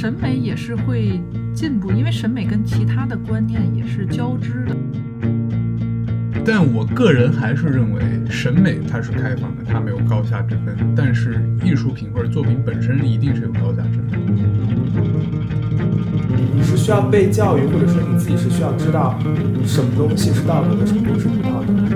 审美也是会进步，因为审美跟其他的观念也是交织的。但我个人还是认为，审美它是开放的，它没有高下之分。但是艺术品或者作品本身一定是有高下之分。你是需要被教育，或者说你自己是需要知道什么东西是道德的，什么东西是不道德的。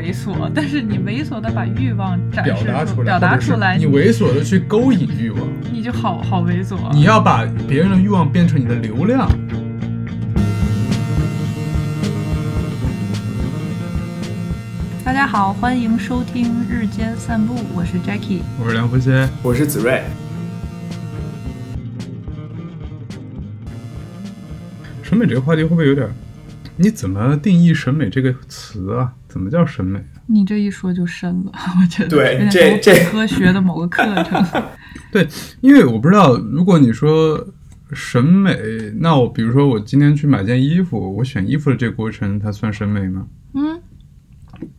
猥琐，但是你猥琐的把欲望展示表达出来，表达出来，你猥琐的去勾引欲望，你就好好猥琐。你要把别人的欲望变成你的流量。大家好，欢迎收听日间散步，我是 Jackie，我是梁福歇，我是子睿。审美这个话题会不会有点？你怎么定义审美这个词啊？怎么叫审美？你这一说就深了，我觉得对这这科学的某个课程。对，因为我不知道，如果你说审美，那我比如说我今天去买件衣服，我选衣服的这个过程，它算审美吗？嗯。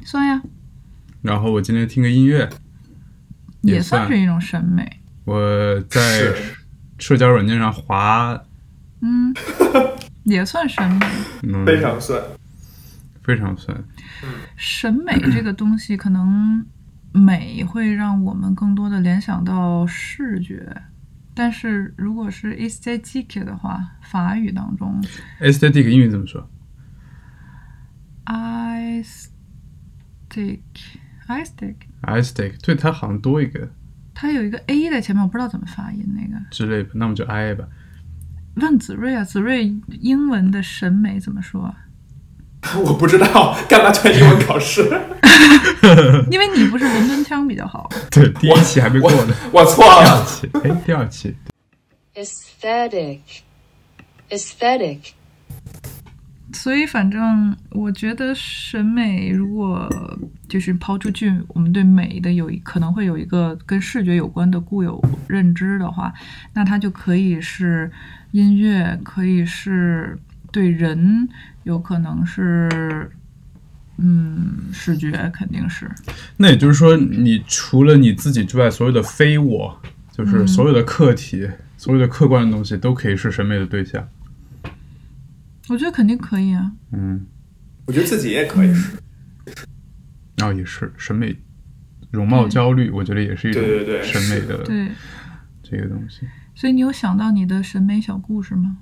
算呀，然后我今天听个音乐，也算是一种审美。我在社交软件上滑，嗯，也算审美，非常算，非常酸。审美这个东西，可能美会让我们更多的联想到视觉，但是如果是 aesthetic 的话，法语当中，aesthetic 英语怎么说 stick，对，它好像多一个，它有一个 a 在前面，我不知道怎么发音那个之类的，那我们就 I 吧。问子睿啊，子睿英文的审美怎么说？我不知道，干嘛选英文考试？因为你不是伦敦腔比较好。对，第一期还没过呢，我错了。第二期，哎，第二期。Aesthetic，aesthetic。所以，反正我觉得审美，如果就是抛出去，我们对美的有可能会有一个跟视觉有关的固有认知的话，那它就可以是音乐，可以是对人，有可能是，嗯，视觉肯定是。那也就是说，你除了你自己之外，所有的非我，就是所有的客体，所有的客观的东西，都可以是审美的对象。我觉得肯定可以啊。嗯，我觉得自己也可以是。然后也是审美、容貌焦虑，我觉得也是一种审美的对这个东西。所以你有想到你的审美小故事吗？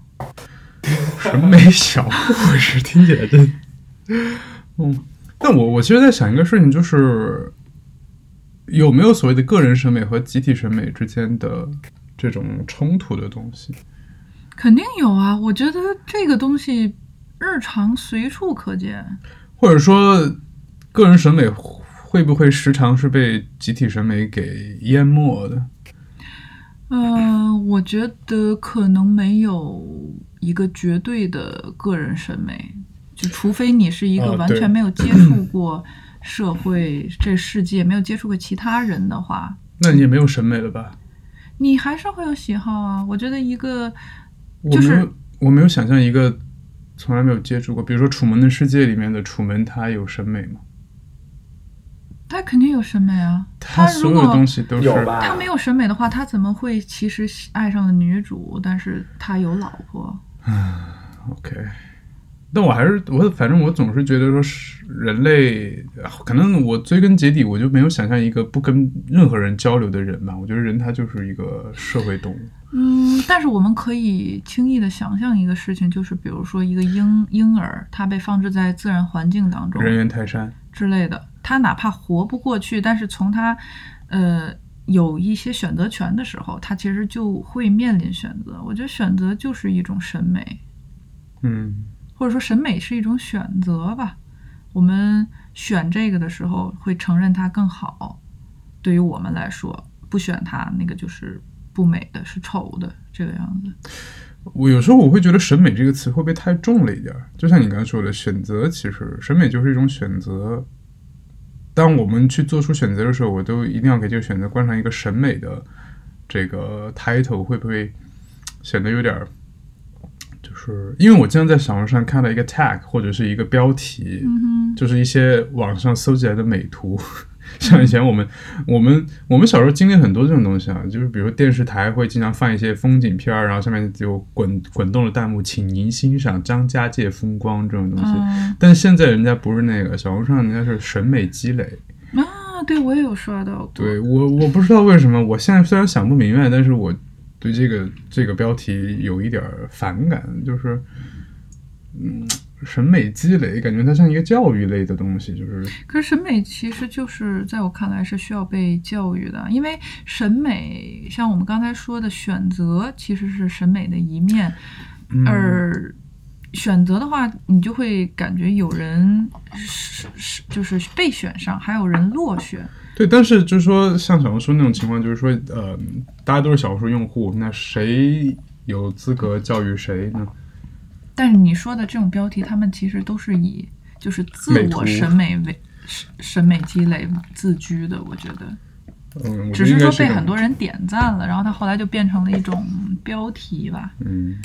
审美小故事听起来真……嗯，但我我其实在想一个事情，就是有没有所谓的个人审美和集体审美之间的这种冲突的东西？肯定有啊，我觉得这个东西日常随处可见，或者说个人审美会不会时常是被集体审美给淹没的？嗯，我觉得可能没有一个绝对的个人审美，就除非你是一个完全没有接触过社会这世界，没有接触过其他人的话，那你也没有审美了吧？你还是会有喜好啊。我觉得一个。就是，我没有想象一个从来没有接触过，比如说《楚门的世界》里面的楚门，他有审美吗？他肯定有审美啊！他所有东西都是他没有审美的话，他怎么会其实爱上了女主？但是他有老婆。嗯，OK。但我还是我，反正我总是觉得说是人类，可能我追根结底，我就没有想象一个不跟任何人交流的人吧。我觉得人他就是一个社会动物。嗯，但是我们可以轻易的想象一个事情，就是比如说一个婴婴儿，他被放置在自然环境当中，人猿泰山之类的，他哪怕活不过去，但是从他呃有一些选择权的时候，他其实就会面临选择。我觉得选择就是一种审美。嗯。或者说审美是一种选择吧，我们选这个的时候会承认它更好，对于我们来说，不选它那个就是不美的，是丑的这个样子。我有时候我会觉得审美这个词会不会太重了一点？就像你刚才说的，选择其实审美就是一种选择。当我们去做出选择的时候，我都一定要给这个选择冠上一个审美的这个 title，会不会显得有点儿？就是因为我经常在小红书上看到一个 tag 或者是一个标题，就是一些网上搜集来的美图，像以前我们我们我们小时候经历很多这种东西啊，就是比如说电视台会经常放一些风景片儿，然后上面就滚滚动的弹幕，请您欣赏张家界风光这种东西。嗯但现在人家不是那个，小红书上人家是审美积累。啊，对我也有刷到过。对我我不知道为什么，我现在虽然想不明白，但是我对这个这个标题有一点儿反感，就是嗯，审美积累，感觉它像一个教育类的东西，就是可是审美其实就是在我看来是需要被教育的，因为审美像我们刚才说的选择其实是审美的一面，嗯而选择的话，你就会感觉有人是是就是被选上，还有人落选。对，但是就是说，像小红书那种情况，就是说，呃，大家都是小红书用户，那谁有资格教育谁呢？但是你说的这种标题，他们其实都是以就是自我审美为审审美积累自居的，我觉得。嗯，只是说被很多人点赞了，然后他后来就变成了一种标题吧。嗯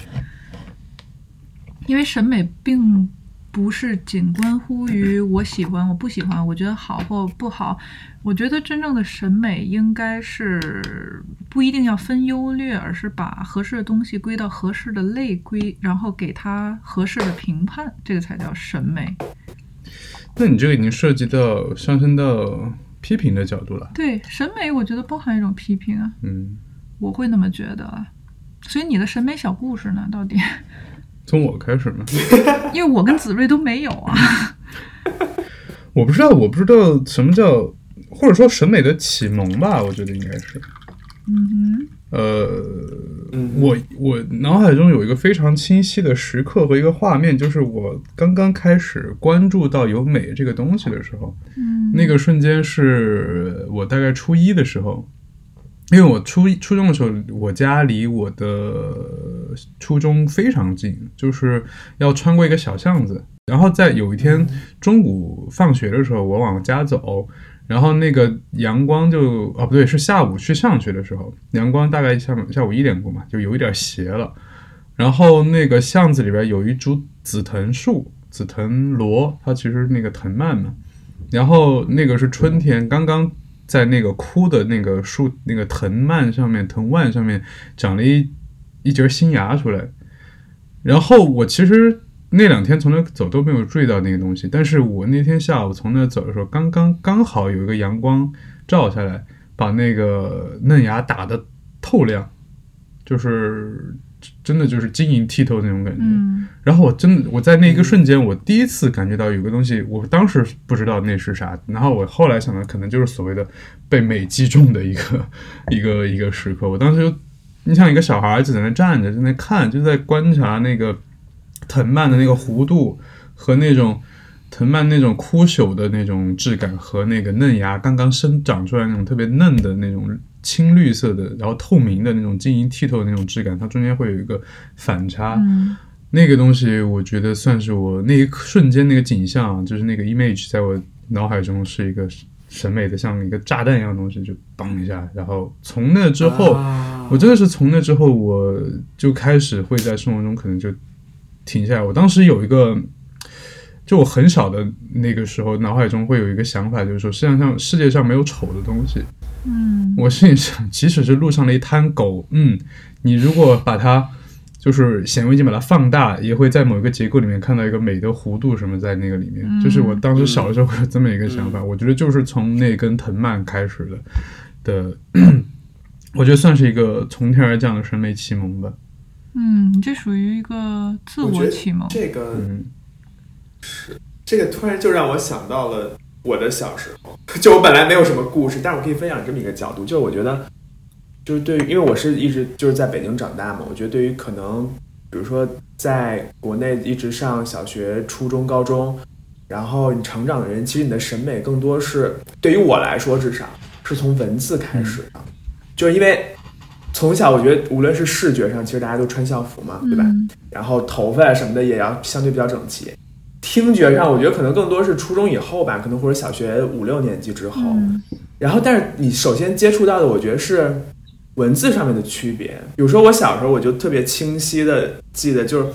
因为审美并不是仅关乎于我喜欢、我不喜欢，我觉得好或不好。我觉得真正的审美应该是不一定要分优劣，而是把合适的东西归到合适的类归，然后给它合适的评判，这个才叫审美。那你这个已经涉及到上升到批评的角度了。对审美，我觉得包含一种批评啊，嗯，我会那么觉得啊。所以你的审美小故事呢？到底？从我开始吗，因为我跟子睿都没有啊。我不知道，我不知道什么叫，或者说审美的启蒙吧，我觉得应该是。嗯哼呃，嗯我我脑海中有一个非常清晰的时刻和一个画面，就是我刚刚开始关注到有美这个东西的时候，嗯，那个瞬间是我大概初一的时候，因为我初初中的时候，我家离我的初中非常近，就是要穿过一个小巷子。然后在有一天中午放学的时候，我往家走，然后那个阳光就啊不对，是下午去上学的时候，阳光大概下下午一点过嘛，就有一点斜了。然后那个巷子里边有一株紫藤树，紫藤萝，它其实那个藤蔓嘛。然后那个是春天，刚刚在那个枯的那个树那个藤蔓上面、藤蔓上面长了一一节新芽出来。然后我其实那两天从那走都没有注意到那个东西，但是我那天下午从那走的时候，刚刚刚好有一个阳光照下来，把那个嫩芽打得透亮，就是真的就是晶莹剔透那种感觉。嗯然后我真的我在那一个瞬间，我第一次感觉到有个东西，我当时不知道那是啥，然后我后来想到，可能就是所谓的被美击中的一个 一个一个时刻。我当时就，你像一个小孩就在那站着，在那看，就在观察那个藤蔓的那个弧度和那种藤蔓那种枯朽的那种质感，和那个嫩芽刚刚生长出来那种特别嫩的那种青绿色的，然后透明的那种晶莹剔透的那种质感，它中间会有一个反差。嗯那个东西，我觉得算是我那一瞬间那个景象啊，就是那个 image 在我脑海中是一个审美的像一个炸弹一样的东西，就嘣一下。然后从那之后，啊我真的是从那之后，我就开始会在生活中可能就停下来。我当时有一个，就我很小的那个时候，脑海中会有一个想法，就是说世界上世界上没有丑的东西。嗯我心里想，即使是路上的一滩狗，嗯，你如果把它就是显微镜把它放大，也会在某一个结构里面看到一个美的弧度什么在那个里面。嗯就是我当时小的时候会有这么一个想法，我觉得就是从那根藤蔓开始的的，我觉得算是一个从天而降的审美启蒙吧。嗯，这属于一个自我启蒙。这个嗯这个突然就让我想到了我的小时候，就我本来没有什么故事，但是我可以分享这么一个角度，就是我觉得，就是对于，因为我是一直就是在北京长大嘛，我觉得对于可能，比如说在国内一直上小学、初中、高中，然后你成长的人，其实你的审美更多是对于我来说，至少是从文字开始的，就是因为从小我觉得无论是视觉上，其实大家都穿校服嘛，对吧？嗯然后头发什么的也要相对比较整齐。听觉上，我觉得可能更多是初中以后吧，可能或者小学五六年级之后。嗯然后，但是你首先接触到的，我觉得是文字上面的区别。比如说，我小时候我就特别清晰的记得，就是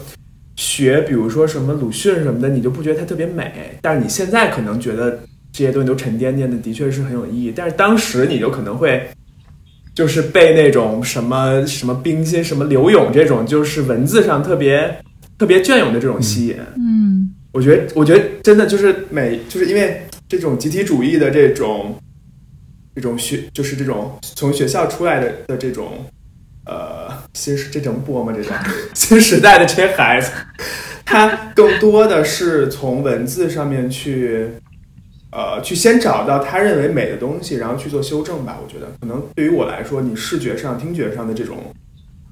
学，比如说什么鲁迅什么的，你就不觉得它特别美，但是你现在可能觉得这些东西都沉甸甸的，的确是很有意义。但是当时你就可能会，就是被那种什么什么冰心、什么柳永这种，就是文字上特别特别隽永的这种吸引。嗯我觉得，我觉得真的就是每，就是因为这种集体主义的这种，这种学，就是这种从学校出来的的这种，呃，新时这种播吗？这种 新时代的这些孩子，他更多的是从文字上面去，呃，去先找到他认为美的东西，然后去做修正吧。我觉得，可能对于我来说，你视觉上、听觉上的这种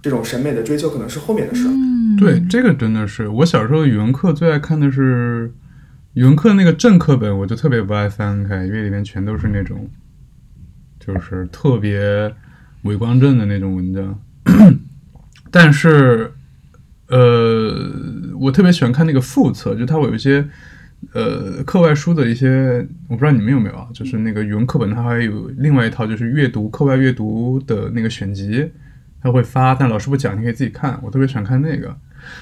这种审美的追求，可能是后面的事儿。嗯，对，这个真的是我小时候语文课最爱看的是语文课那个正课本，我就特别不爱翻开，因为里面全都是那种就是特别伪光正的那种文章。但是，呃，我特别喜欢看那个副册，就它会有一些呃课外书的一些，我不知道你们有没有啊，就是那个语文课本它还有另外一套就是阅读课外阅读的那个选集，他会发，但老师不讲，你可以自己看。我特别喜欢看那个。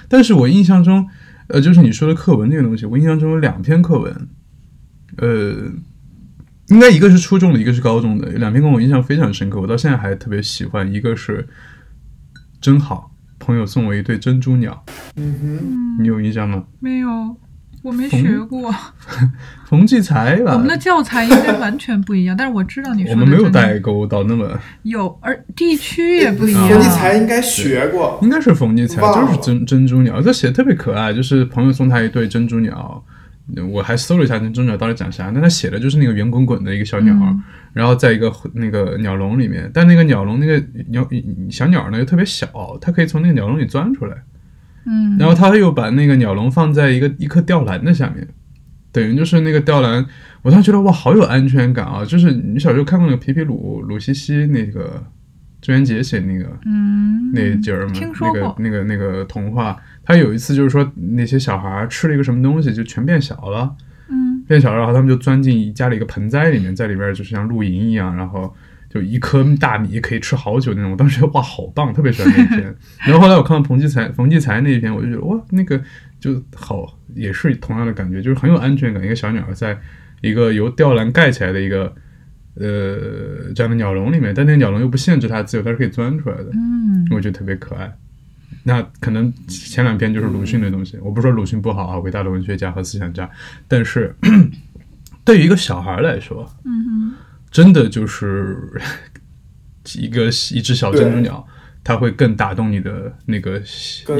但是我印象中，呃，就是你说的课文这个东西，我印象中有两篇课文，呃，应该一个是初中的，一个是高中的，有两篇跟我印象非常深刻，我到现在还特别喜欢。一个是真好，朋友送我一对珍珠鸟，嗯哼，你有印象吗？没有，我没学过。冯骥才吧我们的教材应该完全不一样，但是我知道你说的我们没有代沟到那么，有，而地区也不一啊样。冯骥才应该学过。应该是冯骥才，就是珍珍珠鸟，这写的特别可爱，就是朋友送他一对珍珠鸟。我还搜了一下珍珠鸟到底长啥，但他写的就是那个圆滚滚的一个小鸟，嗯然后在一个那个鸟笼里面，但那个鸟笼那个鸟小鸟呢又特别小，它可以从那个鸟笼里钻出来，嗯，然后他又把那个鸟笼放在一个一棵吊兰的下面，等于就是那个吊兰，我当时觉得哇，好有安全感啊！就是你小时候看过那个皮皮鲁鲁西西那个郑渊洁写那个嗯，那节儿嘛，听说过。那个那个那个童话，他有一次就是说那些小孩儿吃了一个什么东西就全变小了，嗯。变小了，然后他们就钻进家里一个盆栽里面，在里边就是像露营一样，然后就一颗大米可以吃好久那种。我当时觉得哇，好棒，特别喜欢那一篇。然后后来我看到冯骥才冯骥才那一篇，我就觉得哇，那个就好，也是同样的感觉，就是很有安全感。一个小鸟在一个由吊篮盖起来的一个呃这样的鸟笼里面，但那个鸟笼又不限制它自由，它是可以钻出来的。嗯我觉得特别可爱。那可能前两篇就是鲁迅的东西，我不说鲁迅不好啊，伟大的文学家和思想家，但是 对于一个小孩来说，嗯真的就是 一个一只小珍珠鸟，它会更打动你的那个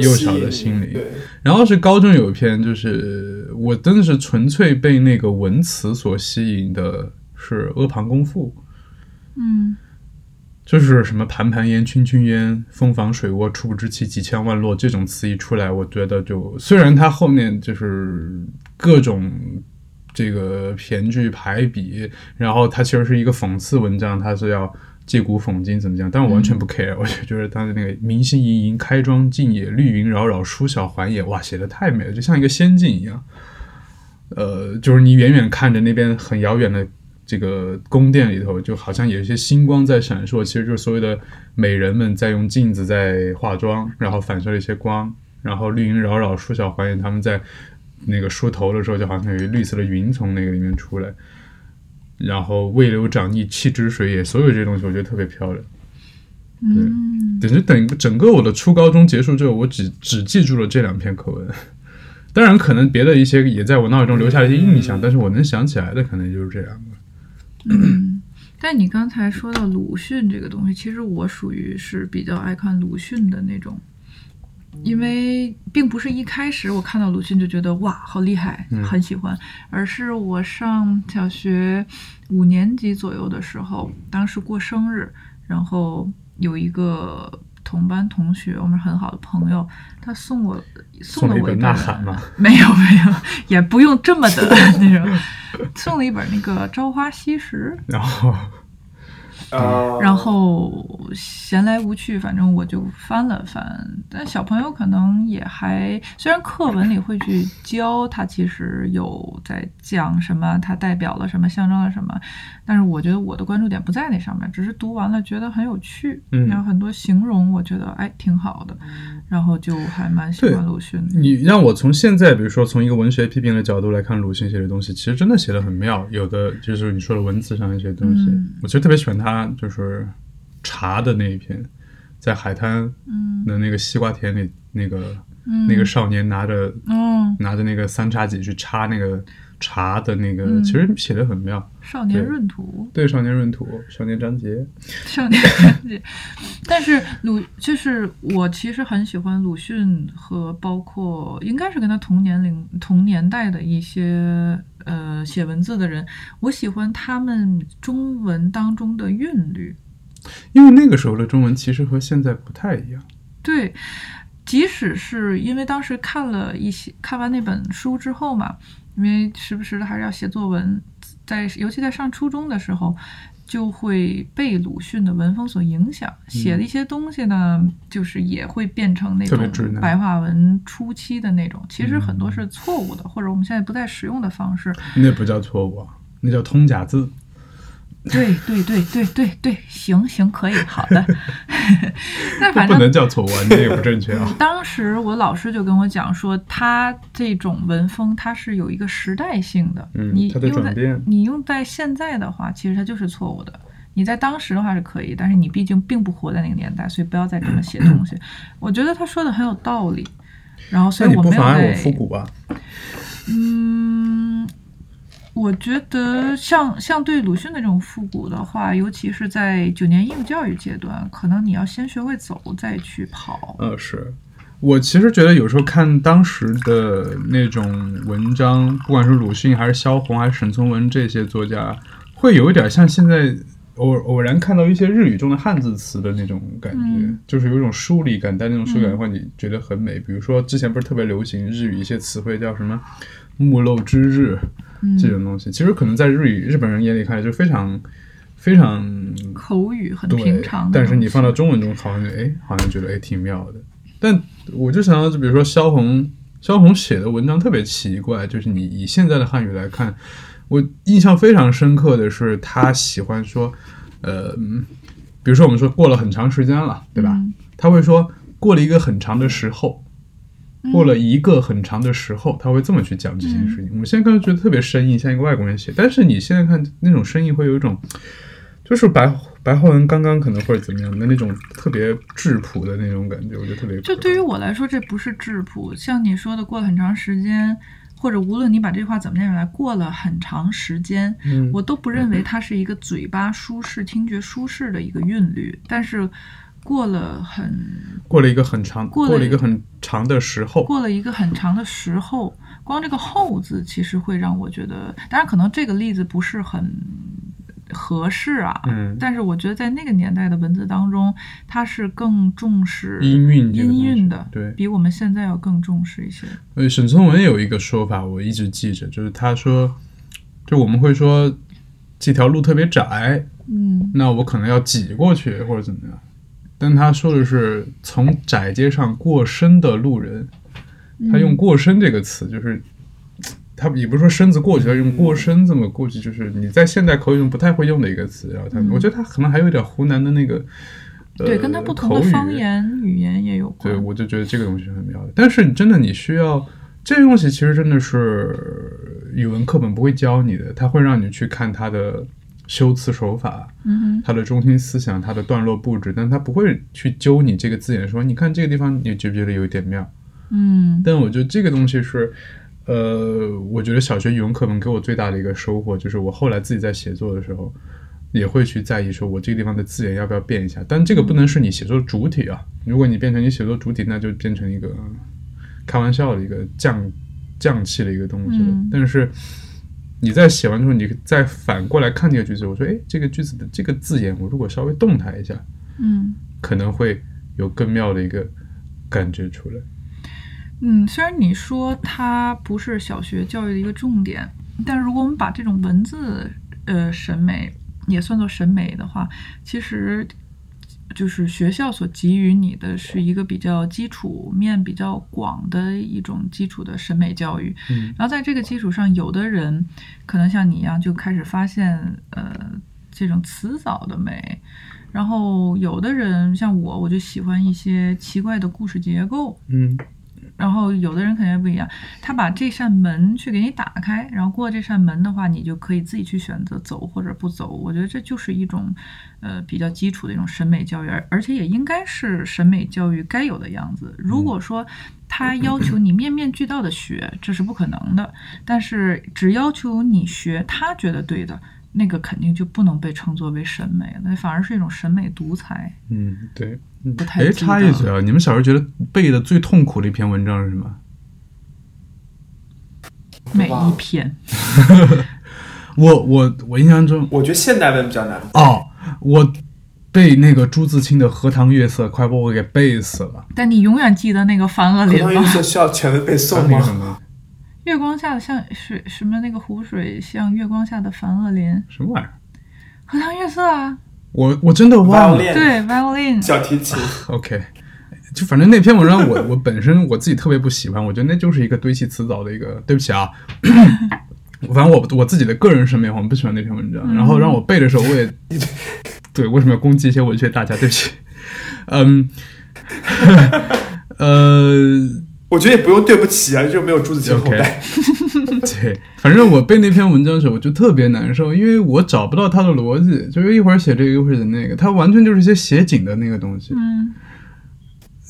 幼小的心灵。然后是高中有一篇，就是我真的是纯粹被那个文词所吸引的，是《阿房宫赋》。嗯就是什么盘盘烟、圈圈烟、蜂房水窝、初不知其几千万落这种词一出来，我觉得就虽然它后面就是各种这个骈句排比，然后它其实是一个讽刺文章，它是要借古讽今怎么讲，但我完全不 care，、我就觉得它的那个明星盈盈，开庄进也，绿云扰扰，书小还也，哇，写的太美了，就像一个仙境一样。呃，就是你远远看着那边很遥远的这个宫殿里头，就好像有一些星光在闪烁，其实就是所谓的美人们在用镜子在化妆，然后反射了一些光，然后绿云扰扰，书小还也，他们在那个梳头的时候，就好像有一绿色的云从那个里面出来，然后渭流长溢，气之水也，所有这些东西我觉得特别漂亮。嗯等于等整个我的初高中结束之后，我只只记住了这两篇课文。当然，可能别的一些也在我脑海中留下了一些印象，但是我能想起来的可能就是这两个。嗯。但你刚才说到鲁迅这个东西，其实我属于是比较爱看鲁迅的那种，因为并不是一开始我看到鲁迅就觉得哇好厉害，嗯很喜欢，而是我上小学五年级左右的时候，当时过生日，然后有一个同班同学，我们很好的朋友，他送我送了我一本呐喊吗，没有没有，也不用这么的 那种，送了一本那个《朝花夕拾》。然后然后闲来无趣，反正我就翻了翻。但小朋友可能也还，虽然课文里会去教他，其实有在讲什么，它代表了什么，象征了什么，但是我觉得我的关注点不在那上面，只是读完了觉得很有趣，嗯。然后很多形容我觉得哎挺好的，然后就还蛮喜欢鲁迅的。你让我从现在，比如说从一个文学批评的角度来看鲁迅写的东西，其实真的写的很妙。有的就是你说的文字上的一些东西，嗯。我其实特别喜欢他就是茶的那一篇，在海滩嗯。的那个西瓜田里，那个、嗯，那个少年拿着嗯，拿着那个三叉戟去插那个茶的那个，嗯其实写的很妙。少年闰土。对，少年闰土，少年张杰，少年张杰，但是鲁就是我其实很喜欢鲁迅和包括应该是跟他同年龄同年代的一些呃写文字的人，我喜欢他们中文当中的韵律。因为那个时候的中文其实和现在不太一样。对，即使是因为当时看了一些看完那本书之后嘛，因为时不时的还是要写作文，在尤其在上初中的时候，就会被鲁迅的文风所影响，写的一些东西呢，就是也会变成那种白话文初期的那种，其实很多是错误的，或者我们现在不再使用的方式。那不叫错误啊，那叫通假字。对对对对对对，行行可以，好的。但这不反正不能叫错误这也不正确啊。当时我老师就跟我讲说，他这种文风它是有一个时代性的，嗯你用在你用在现在的话，其实它就是错误的。你在当时的话是可以，但是你毕竟并不活在那个年代，所以不要再这么写东西。我觉得他说的很有道理，然后所以我没有在不妨碍我复古吧？嗯，我觉得像像对鲁迅的这种复古的话，尤其是在九年义务教育阶段，可能你要先学会走，再去跑。呃，是我其实觉得有时候看当时的那种文章，不管是鲁迅还是萧红还是沈从文这些作家，会有一点像现在偶偶然看到一些日语中的汉字词的那种感觉，嗯就是有一种疏离感，但那种疏离感的话你觉得很美。比如说之前不是特别流行日语一些词汇叫什么“木漏之日”嗯这种东西，其实可能在日语日本人眼里看来就非常非常口语很，平常但是你放到中文中，好像就哎，好像觉得哎挺妙的。但我就想到，就比如说萧红，萧红写的文章特别奇怪，就是你以现在的汉语来看，我印象非常深刻的是，他喜欢说，呃，嗯比如说我们说过了很长时间了，对吧？嗯他会说过了一个很长的时候，嗯过了一个很长的时候，他会这么去讲这件事情。我们现在看觉得特别生硬，像一个外国人写，但是你现在看那种生硬，会有一种就是白白话文刚刚可能或者怎么样的那种特别质朴的那种感觉，我觉得特别。就对于我来说，这不是质朴。像你说的，过了很长时间，或者无论你把这句话怎么念出来，过了很长时间，嗯我都不认为它是一个嘴巴舒适、听觉舒适的一个韵律。但是过了很过了一个很长，过了一个很长的时候，过了一个很长的时候，光这个“后”字其实会让我觉得，当然可能这个例子不是很合适啊，嗯。但是我觉得在那个年代的文字当中，它是更重视音韵音韵的，对。比我们现在要更重视一些。呃，沈从文有一个说法，我一直记着，就是他说，就我们会说这条路特别窄，嗯。那我可能要挤过去或者怎么样，但他说的是从窄街上过身的路人，他用“过身”这个词，就是他也不是说身子过去，他用“过身”这么过去，就是你在现代口语中不太会用的一个词。然后他，嗯我觉得他可能还有点湖南的那个，呃、对，跟他不同的方言语言也有关。对，我就觉得这个东西很妙的。但是你真的你需要这个东西，其实真的是语文课本不会教你的，它会让你去看它的修辞手法，嗯哼，它的中心思想，它的段落布置，但它不会去揪你这个字眼说，你看这个地方你觉不觉得有一点妙？嗯但我觉得这个东西是。呃，我觉得小学语文课本给我最大的一个收获，就是我后来自己在写作的时候，也会去在意说，我这个地方的字眼要不要变一下。但这个不能是你写作主体啊，如果你变成你写作主体，那就变成一个开玩笑的一个降降气的一个东西了。嗯但是你在写完之后，你再反过来看这个句子，我说，哎，这个句子的这个字眼，我如果稍微动它一下，嗯可能会有更妙的一个感觉出来。嗯，虽然你说它不是小学教育的一个重点，但是如果我们把这种文字呃审美也算作审美的话，其实就是学校所给予你的是一个比较基础面比较广的一种基础的审美教育。嗯然后在这个基础上，有的人可能像你一样就开始发现呃这种辞藻的美。然后有的人像我，我就喜欢一些奇怪的故事结构，嗯然后有的人肯定不一样，他把这扇门去给你打开，然后过这扇门的话，你就可以自己去选择走或者不走。我觉得这就是一种，呃，比较基础的一种审美教育，而而且也应该是审美教育该有的样子。如果说他要求你面面俱到的学，这是不可能的。但是只要求你学他觉得对的，那个肯定就不能被称作为审美了，那反而是一种审美独裁。嗯，对。不太哎插一嘴啊，你们小时候觉得背的最痛苦的一篇文章是什么？每一篇，我我我印象中，我觉得现代文比较难。哦，我背那个朱自清的《荷塘月色》，快把我给背死了。但你永远记得那个梵恶荷林吗？塘月色需要全文背诵吗？月光下的像水什么那个湖水像月光下的凡乐林，什么玩意儿？荷塘月色啊，我我真的忘了。Violin 对，violin，小提琴，OK，就反正那篇文章我 我本身我自己特别不喜欢，我觉得那就是一个堆砌词藻的一个。对不起啊，反正我我自己的个人审美，我不喜欢那篇文章。然后让我背的时候，我也对为什么要攻击一些文学大家？对不起，嗯，呃。我觉得也不用对不起啊，就没有朱自清后 OK 代。对，反正我背那篇文章的时候，我就特别难受，因为我找不到他的逻辑，就是一会儿写这个，一会儿写那个，他完全就是一些写景的那个东西。嗯，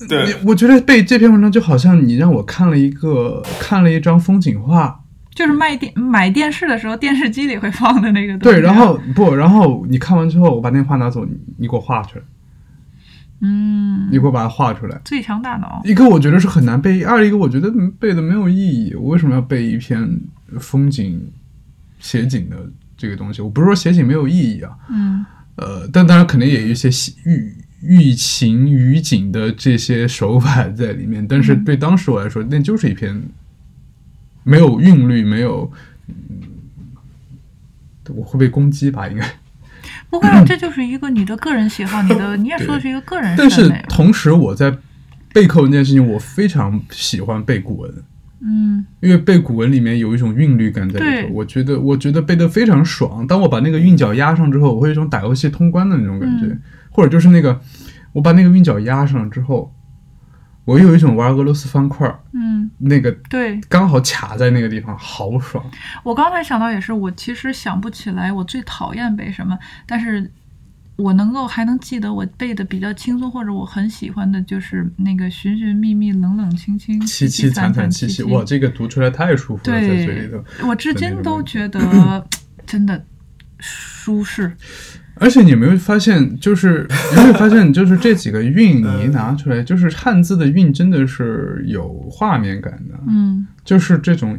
对你，我觉得背这篇文章就好像你让我看了一个看了一张风景画，就是卖电买电视的时候，电视机里会放的那个东西。对，然后不，然后你看完之后，我把那画拿走，你你给我画出来，嗯，你给我把它画出来。最强大脑，一个我觉得是很难背，二一个我觉得背的没有意义。我为什么要背一篇风景写景的这个东西？我不是说写景没有意义啊，嗯呃，但当然肯定也有一些写寓寓情于景的这些手法在里面。但是嗯对当时我来说，那就是一篇没有韵律、没有，嗯我会被攻击吧？应该。不会啊，这就是一个你的个人喜好，你的 你也说的是一个个人但是。同时，我在背课文这件事情，我非常喜欢背古文。嗯因为背古文里面有一种韵律感在里头，我觉得我觉得背得非常爽。当我把那个韵脚压上之后，我会有一种打游戏通关的那种感觉，嗯或者就是那个我把那个韵脚压上之后，我有一种玩俄罗斯方块儿嗯，那个对刚好卡在那个地方，好爽。我刚才想到也是，我其实想不起来我最讨厌背什么，但是我能够还能记得我背的比较轻松或者我很喜欢的就是那个寻寻觅觅、冷冷清清、凄凄惨惨戚戚，哇，这个读出来太舒服了，在嘴里头。，我至今都觉得真的舒适。而且你有没有发现，就是你 有没有发现，就是这几个韵你一拿出来，就是汉字的韵真的是有画面感的。嗯。就是这种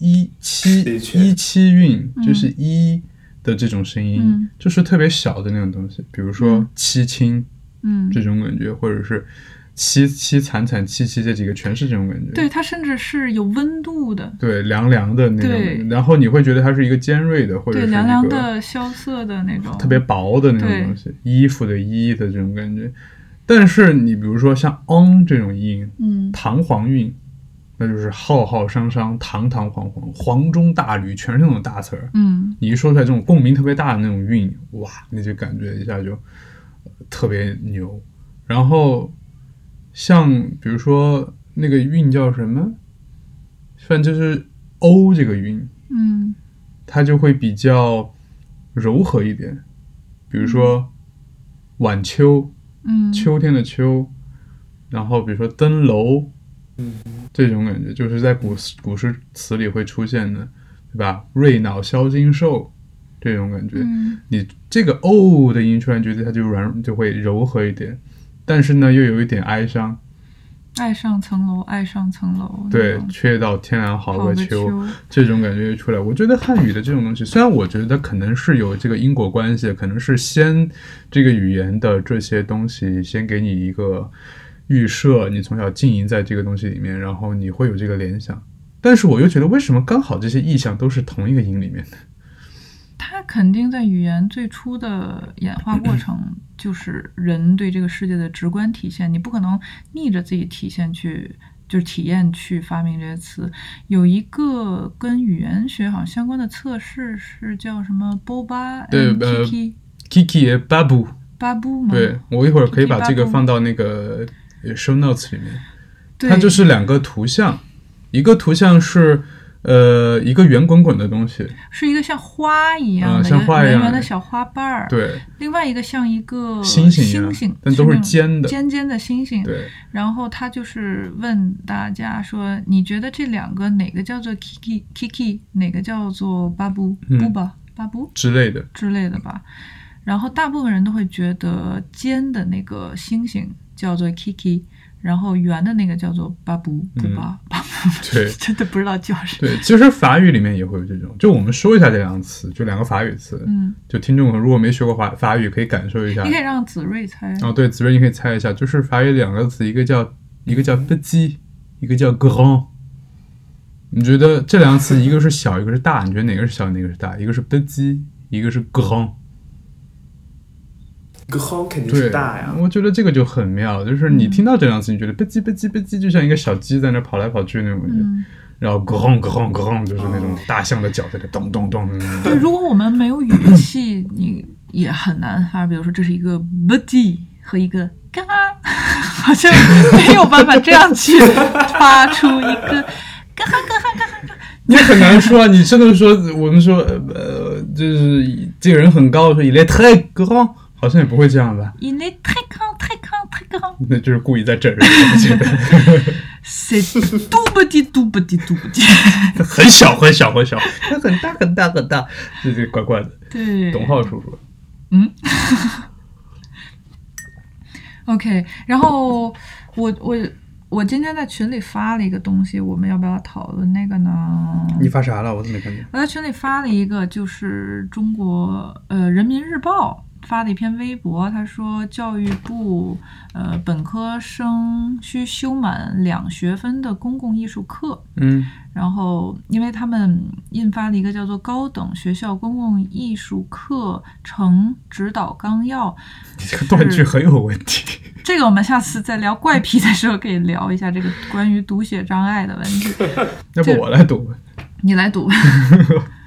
一七一七韵，嗯。就是一的这种声音，嗯。就是特别小的那种东西，比如说嗯。凄清嗯，这种感觉，或者是凄凄惨惨戚戚这几个全是这种感觉。对，它甚至是有温度的，对凉凉的那种然后你会觉得它是一个尖锐的，或者对是凉凉的萧瑟的那种，特别薄的那种东西，衣服的衣的这种感觉。但是你比如说像 on 这种音，嗯堂皇韵，那就是浩浩汤汤、堂堂皇皇、黄钟大吕，全是那种大词儿。嗯你一说出来这种共鸣特别大的那种韵，哇，你就感觉一下就呃特别牛。然后像比如说那个韵叫什么，反正就是 “o” 这个韵，嗯。它就会比较柔和一点。比如说晚秋，嗯，秋天的秋，然后比如说登楼，嗯，这种感觉就是在古诗古诗词里会出现的，对吧？瑞脑消金兽这种感觉，嗯。你这个 “o” 的音出来，觉得它就软就会柔和一点，但是呢又有一点哀伤。爱上层楼，爱上层楼，对却道天凉好好个秋，这种感觉就出来。我觉得汉语的这种东西，虽然我觉得可能是有这个因果关系，可能是先这个语言的这些东西先给你一个预设，你从小浸淫在这个东西里面，然后你会有这个联想。但是我又觉得，为什么刚好这些意象都是同一个音里面的？它肯定在语言最初的演化过 程，就是人对这个世界的直观体现。你不可能逆着自己体现去，就是体验去发明这些词。有一个跟语言学好像相关的测试是叫什么 Boba 对 and 呃 Kiki Kiki 和 Babu，Babu 吗？对我一会儿可以把这个放到那个呃 show notes 里面。对，它就是两个图像，一个图像是呃一个圆滚滚的东西，是一个像花一样啊的，一个像花一样圆圆的小花瓣儿。，对，另外一个像一个星星星星，但都是尖的尖尖的星星。对，然后他就是问大家说，你觉得这两个哪个叫做 Kiki Kiki，哪个叫做巴布嗯布巴巴布之类的。之类的吧？然后大部分人都会觉得尖的那个星星叫做 Kiki，然后圆的那个叫做巴布布巴巴布。嗯对 真的不知道叫什么。对，其实法语里面也会有这种，就我们说一下这两个词，就两个法语词，嗯，就听众如果没学过法法语，可以感受一下你。可以让子睿猜。哦，对，子睿，你可以猜一下，就是法语两个词，一个叫一个叫 petit，一个叫 grand。你觉得这两个词，一个是小，一个是大，你觉得哪个是小，哪个是大？一个是 petit，一个是 grand。个哼肯定大呀。我觉得这个就很妙，就是你听到这两个词，你觉得吧唧吧唧吧唧，就像一个小鸡在那跑来跑去那种感觉。嗯，然后 grand grand grand 就是那种大象的脚在那咚咚咚。对，如果我们没有语气，你也很难发。比如说，这是一个 b d 和一个嘎，好像没有办法这样去发出一个嘎哈嘎哈嘎哈嘎。你很难说啊，你真的说我们说呃，就是这个人很高，说 il est très grand，好像也不会这样吧？Il est très grand, très grand, très grand. 那就是故意在整人，我觉得 C'est tout petit, tout petit, tout petit. 很小很小很小，它很大很大很大，这这怪怪的。对，董浩叔叔，嗯 OK，然后我我我今天在群里发了一个东西，我们要不要讨论那个呢？你发啥了？我怎么没看见？我在群里发了一个，就是中国呃人民日报发了一篇微博，他说教育部呃本科生需修满两学分的公共艺术课，嗯然后因为他们印发了一个叫做《高等学校公共艺术课程指导纲要》，你这个断句很有问题。这个我们下次在聊怪癖的时候可以聊一下这个关于读写障碍的问题。要不我来读吧。你来读吧。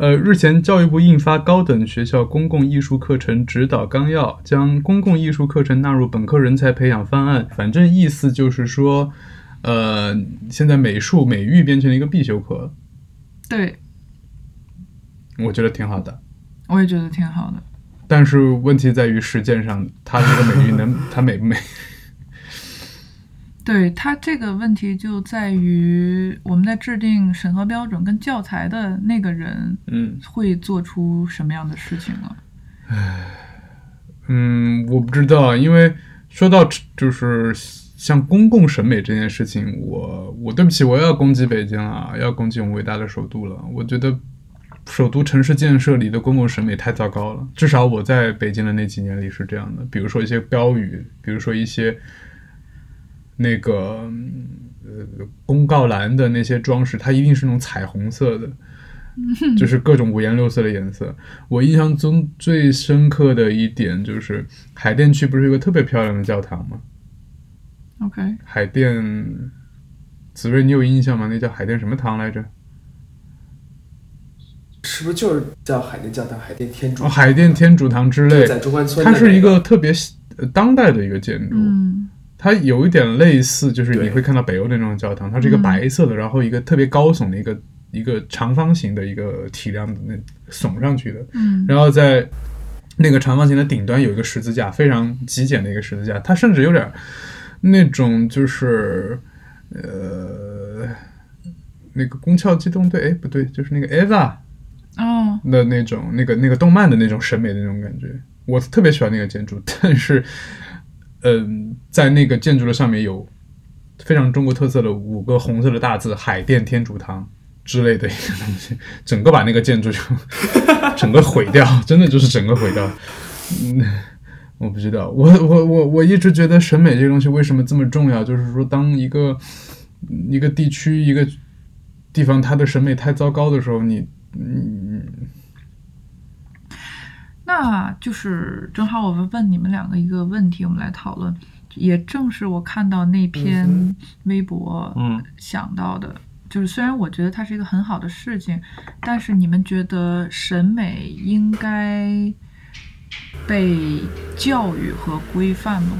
呃，日前教育部印发《高等学校公共艺术课程指导纲要》，将公共艺术课程纳入本科人才培养方案。反正意思就是说，呃，现在美术美育变成了一个必修课，对，我觉得挺好的。我也觉得挺好的。但是问题在于实践上，它这个美育能它美不美？对它这个问题就在于我们在制定审核标准跟教材的那个人嗯会做出什么样的事情了。嗯，我不知道，因为说到就是像公共审美这件事情，我我对不起，我要攻击北京了，要攻击我们伟大的首都了。我觉得首都城市建设里的公共审美太糟糕了，至少我在北京的那几年里是这样的。比如说一些标语，比如说一些那个嗯呃公告栏的那些装饰，它一定是那种彩虹色的。就是各种五颜六色的颜色。我印象中最深刻的一点就是海淀区不是有个特别漂亮的教堂吗？OK，海淀，子睿，你有印象吗？那叫海淀什么堂来着？是不是就是叫海淀教堂、海淀天主哦，？海淀天主堂之类。在中关村它是一个个特别呃当代的一个建筑，嗯它有一点类似，就是你会看到北欧的那种教堂，它是一个嗯。白色的，然后一个特别高耸的一个一个长方形的一个体量的那耸上去的，嗯。然后在那个长方形的顶端有一个十字架，非常极简的一个十字架，它甚至有点那种就是呃那个宫壳机动队，哎不对，就是那个 EVA 哦。的那种那个那个动漫的那种审美的那种感觉，我特别喜欢那个建筑，但是嗯、在那个建筑的上面有非常中国特色的五个红色的大字“海淀天主堂”之类的一个东西，整个把那个建筑就整个毁掉，真的就是整个毁掉。嗯，我不知道，我我我我一直觉得审美这个东西为什么这么重要？就是说，当一个一个地区一个地方它的审美太糟糕的时候，你嗯那就是正好我们问你们两个一个问题，我们来讨论。也正是我看到那篇嗯微博，嗯想到的，就是虽然我觉得它是一个很好的事情，但是你们觉得审美应该被教育和规范吗？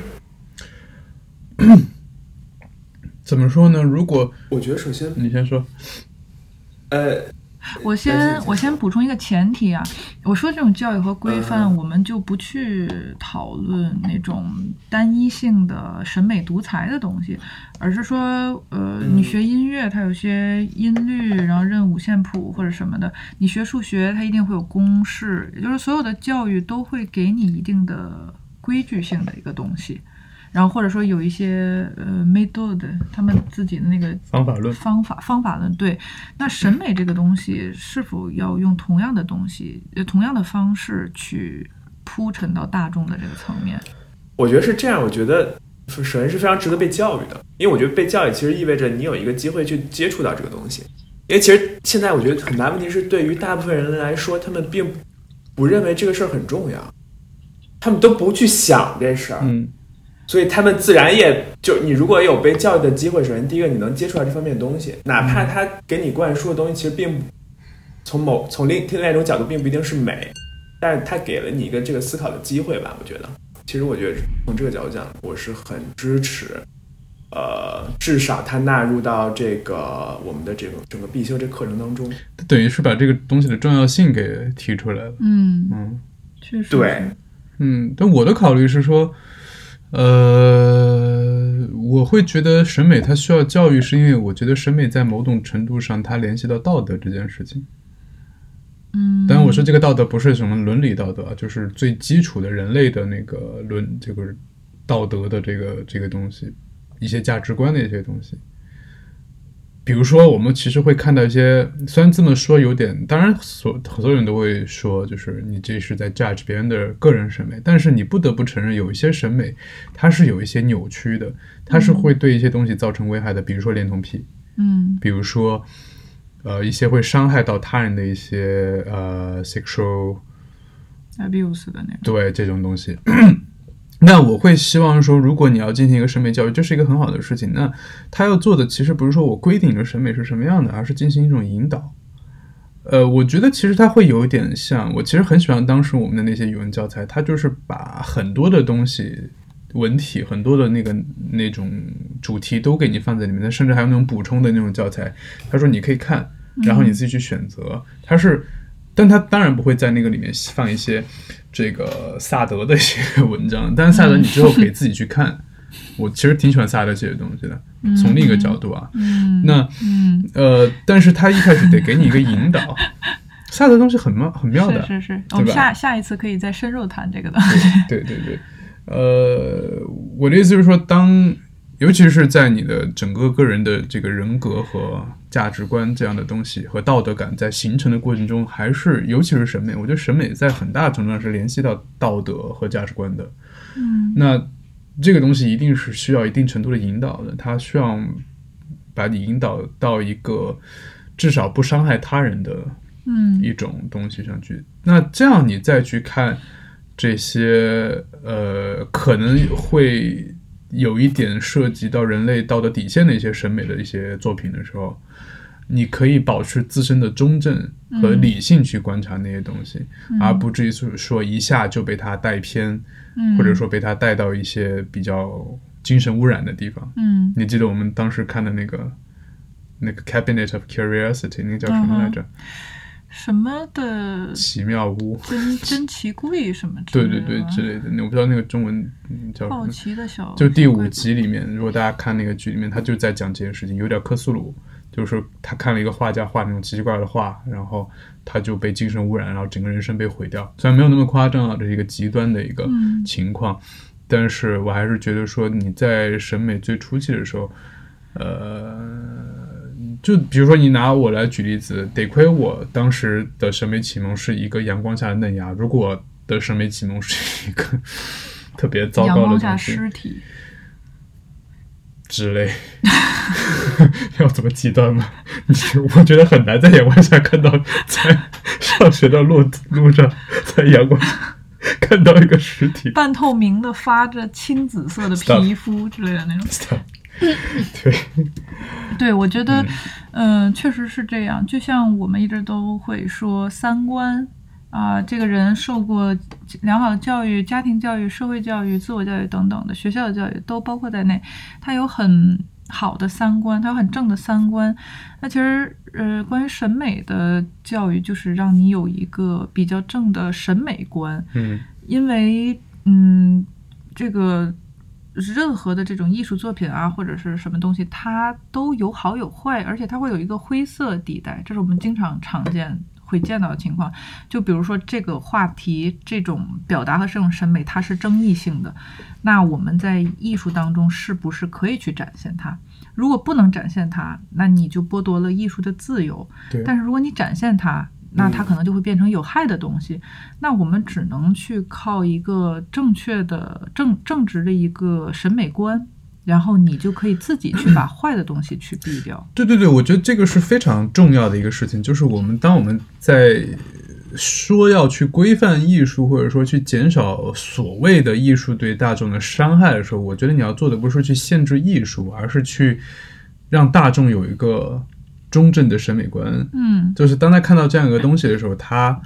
怎么说呢？如果我觉得首先，你先说，呃，我先我先补充一个前提啊，我说这种教育和规范，嗯我们就不去讨论那种单一性的审美独裁的东西，而是说，呃，嗯你学音乐，它有些音律，然后认五线谱或者什么的；你学数学，它一定会有公式，也就是所有的教育都会给你一定的规矩性的一个东西。然后或者说有一些呃 method，他们自己的那个方法论方法方法论对。那审美这个东西是否要用同样的东西、呃同样的方式去铺陈到大众的这个层面？我觉得是这样，我觉得首先是非常值得被教育的，因为我觉得被教育其实意味着你有一个机会去接触到这个东西。因为其实现在我觉得很大问题是，对于大部分人来说，他们并不认为这个事儿很重要，他们都不去想这事儿，嗯所以他们自然也就你如果有被教育的机会，首先第一个你能接触到这方面的东西，哪怕他给你灌输的东西其实并不从某从另另外一种角度并不一定是美，但是他给了你一个这个思考的机会吧，我觉得。其实我觉得从这个角度讲，我是很支持，呃，至少它纳入到这个我们的这个整个必修这课程当中。等于是把这个东西的重要性给提出来了。嗯，嗯确实对，嗯，但我的考虑是说，呃，我会觉得审美它需要教育，是因为我觉得审美在某种程度上它联系到道德这件事情。嗯，当然，我说这个道德不是什么伦理道德，就是最基础的人类的那个伦这个道德的这个这个东西，一些价值观的一些东西。比如说，我们其实会看到一些，虽然这么说有点，当然所很多人都会说，就是你这是在 judge 别人的个人审美，但是你不得不承认，有一些审美它是有一些扭曲的，它是会对一些东西造成危害的，比如说恋童癖，嗯。比如说，呃，一些会伤害到他人的一些呃 sexual abuse 的那种，对这种东西。那我会希望说，如果你要进行一个审美教育，这是一个很好的事情。那他要做的其实不是说我规定你的审美是什么样的，而是进行一种引导。呃，我觉得其实它会有一点像，我其实很喜欢当时我们的那些语文教材，他就是把很多的东西、文体、很多的那个那种主题都给你放在里面，它甚至还有那种补充的那种教材。他说你可以看，然后你自己去选择。他是，但他当然不会在那个里面放一些这个萨德的一些文章，但是萨德你之后可以自己去看。我其实挺喜欢萨德这些东西的，从另一个角度啊，嗯那嗯，呃，但是他一开始得给你一个引导。萨德东西很妙，很妙的，是是是，我们下下一次可以再深入谈这个东西。对对对，呃，我的意思就是说，当尤其是在你的整个个人的这个人格和价值观这样的东西和道德感在形成的过程中，还是尤其是审美，我觉得审美在很大程度上是联系到道德和价值观的。嗯那这个东西一定是需要一定程度的引导的，它需要把你引导到一个至少不伤害他人的嗯一种东西上去。那这样你再去看这些呃可能会有一点涉及到人类道德底线的一些审美的一些作品的时候，你可以保持自身的中正和理性去观察那些东西，而不至于说说一下就被它带偏，嗯，或者说被它带到一些比较精神污染的地方。嗯你记得我们当时看的那个那个 Cabinet of Curiosity，那个叫什么来着？什么的奇妙屋。珍珍奇柜什么之 对对类的对对之类的，我不知道那个中文嗯叫什好么。奇的小，就第五集里面，如果大家看那个剧里面，他就在讲这件事情，有点克苏鲁，就是他看了一个画家画那种奇奇怪怪的画，然后他就被精神污染，然后整个人生被毁掉。虽然没有那么夸张啊，这是一个极端的一个嗯。情况，但是我还是觉得说你在审美最初期的时候，呃，就比如说你拿我来举例子，得亏我当时的审美启蒙是一个阳光下的嫩芽，如果我的审美启蒙是一个 特别糟糕的阳光下尸体，之类。要怎么极端吗？你我觉得很难在阳光下看到，在上学的路路上，在阳光下看到一个实体。半透明的发着青紫色的皮肤之类的那种。对，对，我觉得，嗯、确实是这样。就像我们一直都会说三观啊、这个人受过良好的教育、家庭教育、社会教育、自我教育等等的学校的教育都包括在内，它有很好的三观，它有很正的三观。那其实，呃，关于审美的教育，就是让你有一个比较正的审美观。嗯因为嗯，这个任何的这种艺术作品啊，或者是什么东西，它都有好有坏，而且它会有一个灰色地带，这是我们经常常见。会见到的情况，就比如说这个话题、这种表达和这种审美，它是争议性的。那我们在艺术当中是不是可以去展现它？如果不能展现它，那你就剥夺了艺术的自由。对但是如果你展现它，那它可能就会变成有害的东西。那我们只能去靠一个正确的、正正直的一个审美观，然后你就可以自己去把 坏的东西去避掉。对对对，我觉得这个是非常重要的一个事情，就是我们当我们在说要去规范艺术，或者说去减少所谓的艺术对大众的伤害的时候，我觉得你要做的不是去限制艺术，而是去让大众有一个中正的审美观。嗯就是当他看到这样一个东西的时候，他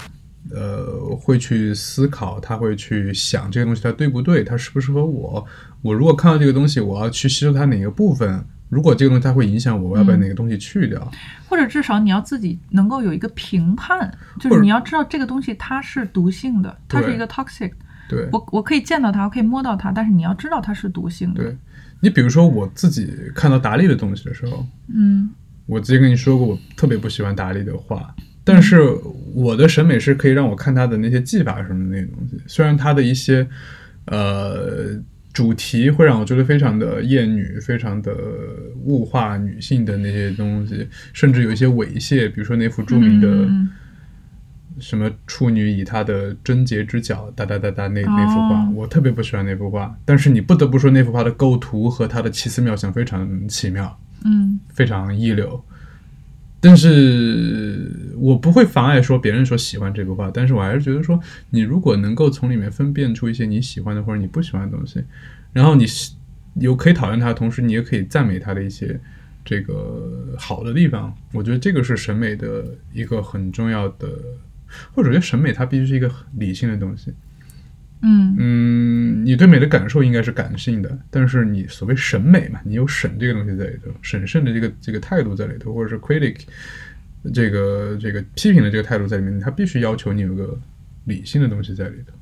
呃会去思考，他会去想这个东西它对不对，它适不适合我。我如果看到这个东西，我要去吸收它哪个部分。如果这个东西它会影响我，我要把嗯哪个东西去掉。或者至少你要自己能够有一个评判，就是你要知道这个东西它是毒性的，它是一个 toxic。对我我可以见到它，我可以摸到它，但是你要知道它是毒性的。对，你比如说我自己看到达利的东西的时候，嗯我之前跟你说过，我特别不喜欢达利的画，但是我的审美是可以让我看他的那些技法什么的那些东西。虽然他的一些呃主题会让我觉得非常的厌女，非常的物化女性的那些东西，甚至有一些猥亵，比如说那幅著名的嗯什么处女以她的贞洁之脚哒哒哒哒那那幅画，哦我特别不喜欢那幅画。但是你不得不说，那幅画的构图和它的奇思妙想非常奇妙。嗯非常一流。但是我不会妨碍说别人说喜欢这幅画，但是我还是觉得说，你如果能够从里面分辨出一些你喜欢的或者你不喜欢的东西，然后你有可以讨厌它的同时，你也可以赞美它的一些这个好的地方，我觉得这个是审美的一个很重要的，或者我觉得审美它必须是一个理性的东西。嗯嗯，你对美的感受应该是感性的，但是你所谓审美嘛，你有审这个东西在里头，审慎的这个这个态度在里头，或者是 critic 这个这个批评的这个态度在里面，他必须要求你有个理性的东西在里头。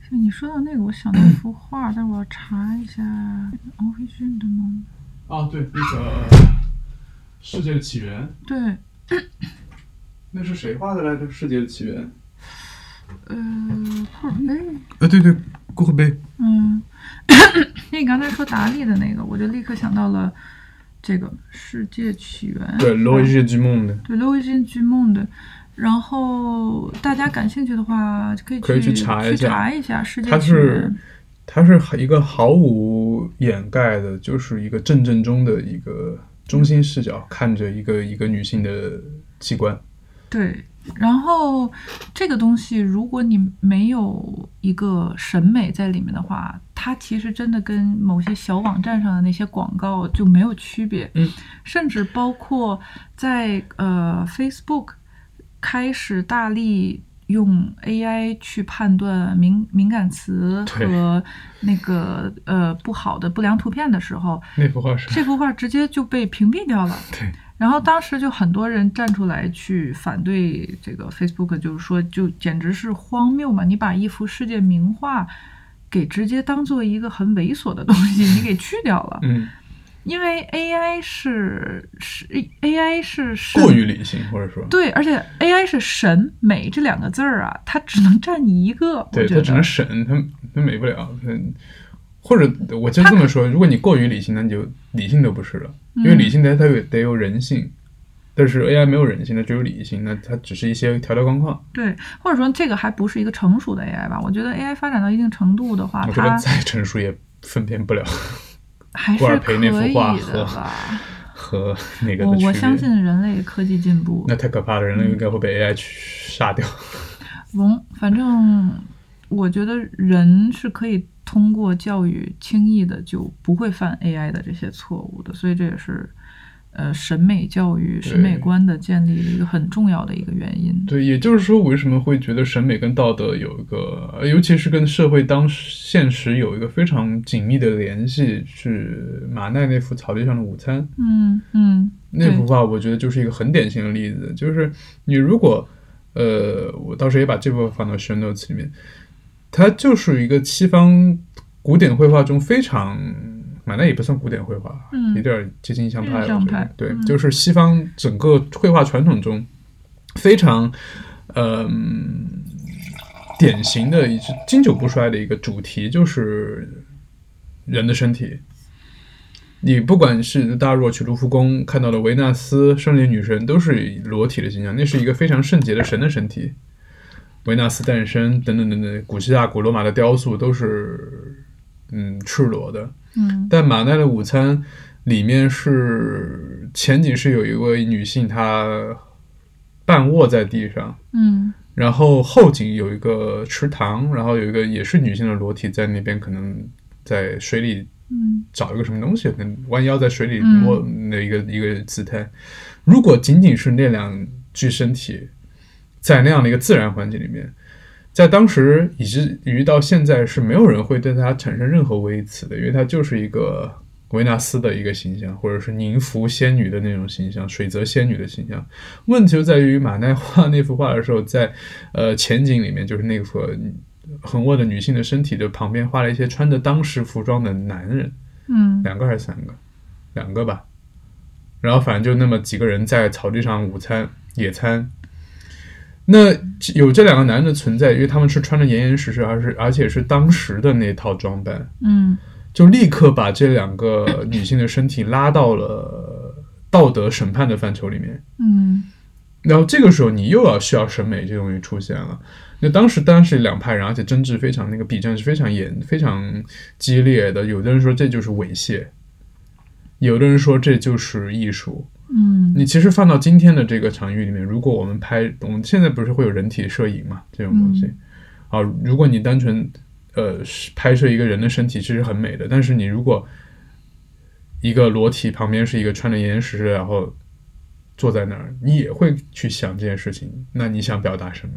是你说到那个，我想到一幅画，但我要查一下 origin 的吗？啊，对，那个《世界的起源》，对，那是谁画的来着？《世界的起源》？呃，库尔贝，呃，对对，顾荷贝。嗯，那你刚才说达利的那个，我就立刻想到了这个《世界起源》。对，《L'origine du monde》。对 L'origine du monde。然后大家感兴趣的话，可以可以去去查一下查一下《世界起它是源》。它是一个毫无掩盖的，就是一个正正中的一个中心视角，看着一个一个女性的器官。对，然后这个东西，如果你没有一个审美在里面的话，它其实真的跟某些小网站上的那些广告就没有区别。嗯，甚至包括在呃 Facebook 开始大力用 AI 去判断敏敏感词和那个呃不好的不良图片的时候，那幅画是这幅画直接就被屏蔽掉了。对，然后当时就很多人站出来去反对这个 Facebook，就是说就简直是荒谬嘛！你把一幅世界名画给直接当做一个很猥琐的东西，你给去掉了，嗯，因为 AI 是是 AI 是审过于理性，或者说，对，而且 AI 是审美这两个字儿啊，它只能占你一个，对，它只能审，它它美不了，嗯或者我就这么说，如果你过于理性，那你就理性都不是了，因为嗯理性它它有得有人性，但是 AI 没有人性，它只有理性，那它只是一些条条框框。对，或者说这个还不是一个成熟的 AI 吧？我觉得 AI 发展到一定程度的话，我觉得它再成熟也分辨不了 还是可以培那幅画的和吧。和那个我相信人类科技进步，那太可怕了，人类应该会被 AI 去杀掉。嗯，反正我觉得人是可以通过教育轻易的就不会犯 AI 的这些错误的，所以这也是呃审美教育、审美观的建立的一个很重要的一个原因。对，也就是说，我为什么会觉得审美跟道德有一个，呃尤其是跟社会当时现实有一个非常紧密的联系，是马奈那幅《草地上的午餐》嗯嗯，那幅画，我觉得就是一个很典型的例子。就是你如果，呃，我到时候也把这部分放到 show notes 里面，它就是一个西方古典绘画中非常。马奈也不算古典绘画，嗯有点接近印象派了。我觉得派对，嗯就是西方整个绘画传统中非常，嗯、典型的一直经久不衰的一个主题，就是人的身体。你不管是大家如果去卢浮宫看到的维纳斯、胜利女神，都是裸体的形象，那是一个非常圣洁的神的身体。维纳斯诞生等等等等，古希腊、古罗马的雕塑都是嗯赤裸的。嗯但马奈的午餐里面是前景是有一位女性，她半卧在地上，嗯然后后景有一个池塘，然后有一个也是女性的裸体在那边，可能在水里嗯找一个什么东西，可能弯腰在水里嗯摸那一个、一个姿态。如果仅仅是那两具身体在那样的一个自然环境里面，在当时以至于到现在是没有人会对它产生任何微词的，因为它就是一个维纳斯的一个形象，或者是宁芙仙女的那种形象，水泽仙女的形象。问题就在于马奈画 那幅画的时候，在呃前景里面，就是那幅横卧的女性的身体的旁边画了一些穿着当时服装的男人，嗯两个还是三个？两个吧。然后反正就那么几个人在草地上午餐野餐。那有这两个男人的存在，因为他们是穿着严严实实，而是而且是当时的那套装扮，嗯就立刻把这两个女性的身体拉到了道德审判的范畴里面。嗯然后这个时候你又要需要审美这东西出现了。那当时当然是两派人，而且争执非常，那个比战是非常严、非常激烈的。有的人说这就是猥亵，有的人说这就是艺术。嗯。你其实放到今天的这个场域里面，如果我们拍，我们现在不是会有人体摄影嘛，这种东西，啊，如果你单纯呃是拍摄一个人的身体，其实很美的，但是你如果一个裸体旁边是一个穿着严严实实，然后坐在那儿，你也会去想这件事情，那你想表达什么？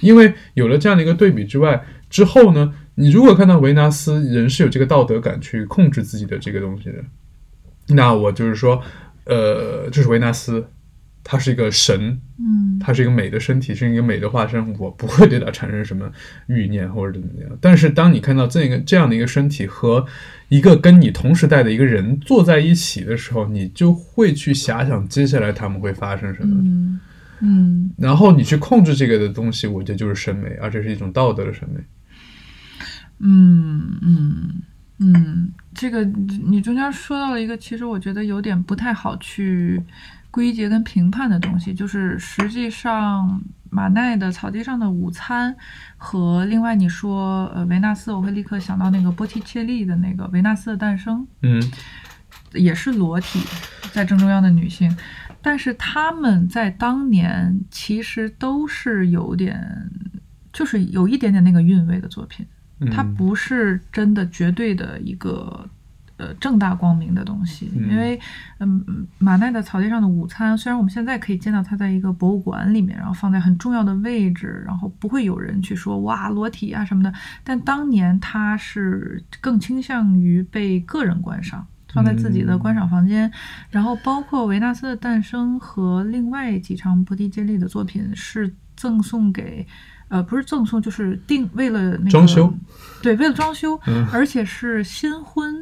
因为有了这样的一个对比之外，之后呢，你如果看到维纳斯人是有这个道德感去控制自己的这个东西的，那我就是说，呃，这是维纳斯，他是一个神，嗯他是一个美的身体，是一个美的化身，我不会对他产生什么欲念或者怎么样。但是当你看到这个这样的一个身体和一个跟你同时代的一个人坐在一起的时候，你就会去遐想接下来他们会发生什么。嗯嗯然后你去控制这个的东西，我觉得就是审美，而且是一种道德的审美。嗯嗯嗯，这个你你中间说到了一个，其实我觉得有点不太好去归结跟评判的东西，就是实际上马奈的《草地上的午餐》和另外你说呃维纳斯，我会立刻想到那个波提切利的那个《维纳斯的诞生》，嗯也是裸体在正中央的女性，但是她们在当年其实都是有点，就是有一点点那个韵味的作品。嗯，它不是真的绝对的一个呃正大光明的东西，嗯。因为嗯马奈的《草地上的午餐》，虽然我们现在可以见到它在一个博物馆里面，然后放在很重要的位置，然后不会有人去说哇裸体啊什么的，但当年它是更倾向于被个人观赏。放在自己的观赏房间，然后包括维纳斯的诞生和另外几场波提切利的作品是赠送给，呃，不是赠送，就是定为了那个装修，对，为了装修，嗯而且是新婚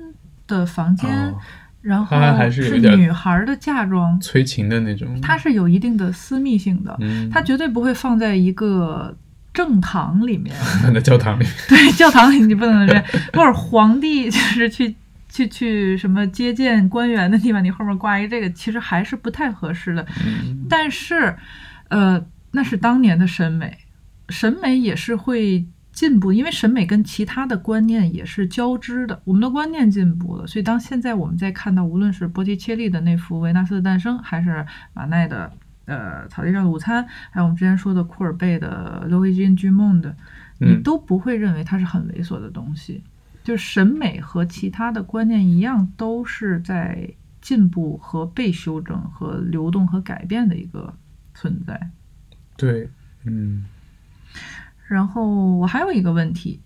的房间，哦然后还是女孩的嫁妆，催情的那种。它是有一定的私密性的，嗯，它绝对不会放在一个正堂里面，放在教堂里。对，教堂里你不能这样，或者皇帝就是去去去什么接见官员的地方，你后面挂一这个，其实还是不太合适的。嗯但是，呃，那是当年的审美，审美也是会进步，因为审美跟其他的观念也是交织的。我们的观念进步了，所以当现在我们在看到无论是波提切利的那幅《维纳斯的诞生》，还是马奈的呃《草地上的午餐》，还有我们之前说的库尔贝的《罗伊金居梦》的，你嗯都不会认为它是很猥琐的东西。就是审美和其他的观念一样，都是在进步和被修正和流动和改变的一个存在。对，嗯然后我还有一个问题，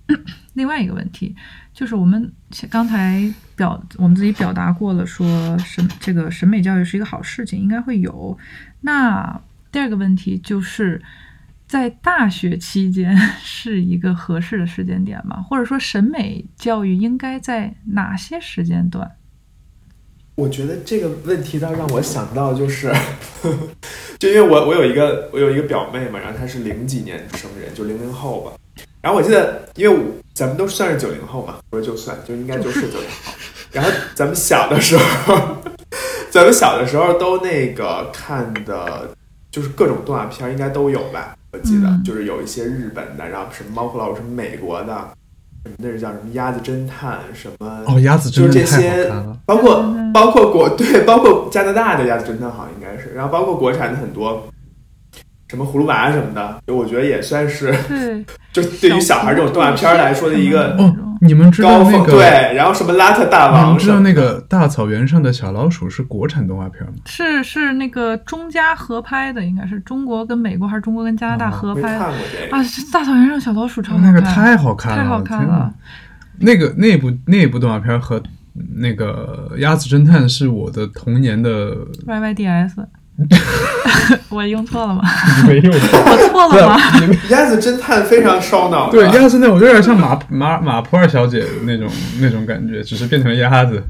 另外一个问题就是我们刚才表我们自己表达过了，说审这个审美教育是一个好事情，应该会有。那第二个问题就是在大学期间 是一个合适的时间点吗？或者说审美教育应该在哪些时间段？我觉得这个问题倒让我想到，就是，就因为我我有一个我有一个表妹嘛，然后她是零几年生人，就零零后吧。然后我记得，因为我咱们都算是九零后嘛，不是就算，就应该就是九零后。然后咱们小的时候，咱们小的时候都那个看的，就是各种动画片儿应该都有吧？我记得、嗯就是有一些日本的，然后什么猫和老鼠，什么美国的，那是叫什么鸭子侦探，什么哦，鸭子侦探就是这些。包括嗯包括国对，包括加拿大的鸭子侦探好像应该是，然后包括国产的很多，什么葫芦娃什么的，我觉得也算是，对，就对于小孩这种动画片来说的一个哦，你们知道。那个？对，然后什么邋遢大王你们知道那个大草原上的小老鼠是国产动画片吗？是是那个中加合拍的，应该是中国跟美国还是中国跟加拿大合拍。啊？是大草原上小老鼠超好看，那个太好看了，太好看了。那个那部那部动画片和那个《鸭子侦探》是我的童年的 Y Y D S，我用错了吗？没有我错了吗？鸭子侦探非常烧脑，对鸭子侦探，我有点像马马马普尔小姐那种那种感觉，只是变成了鸭子。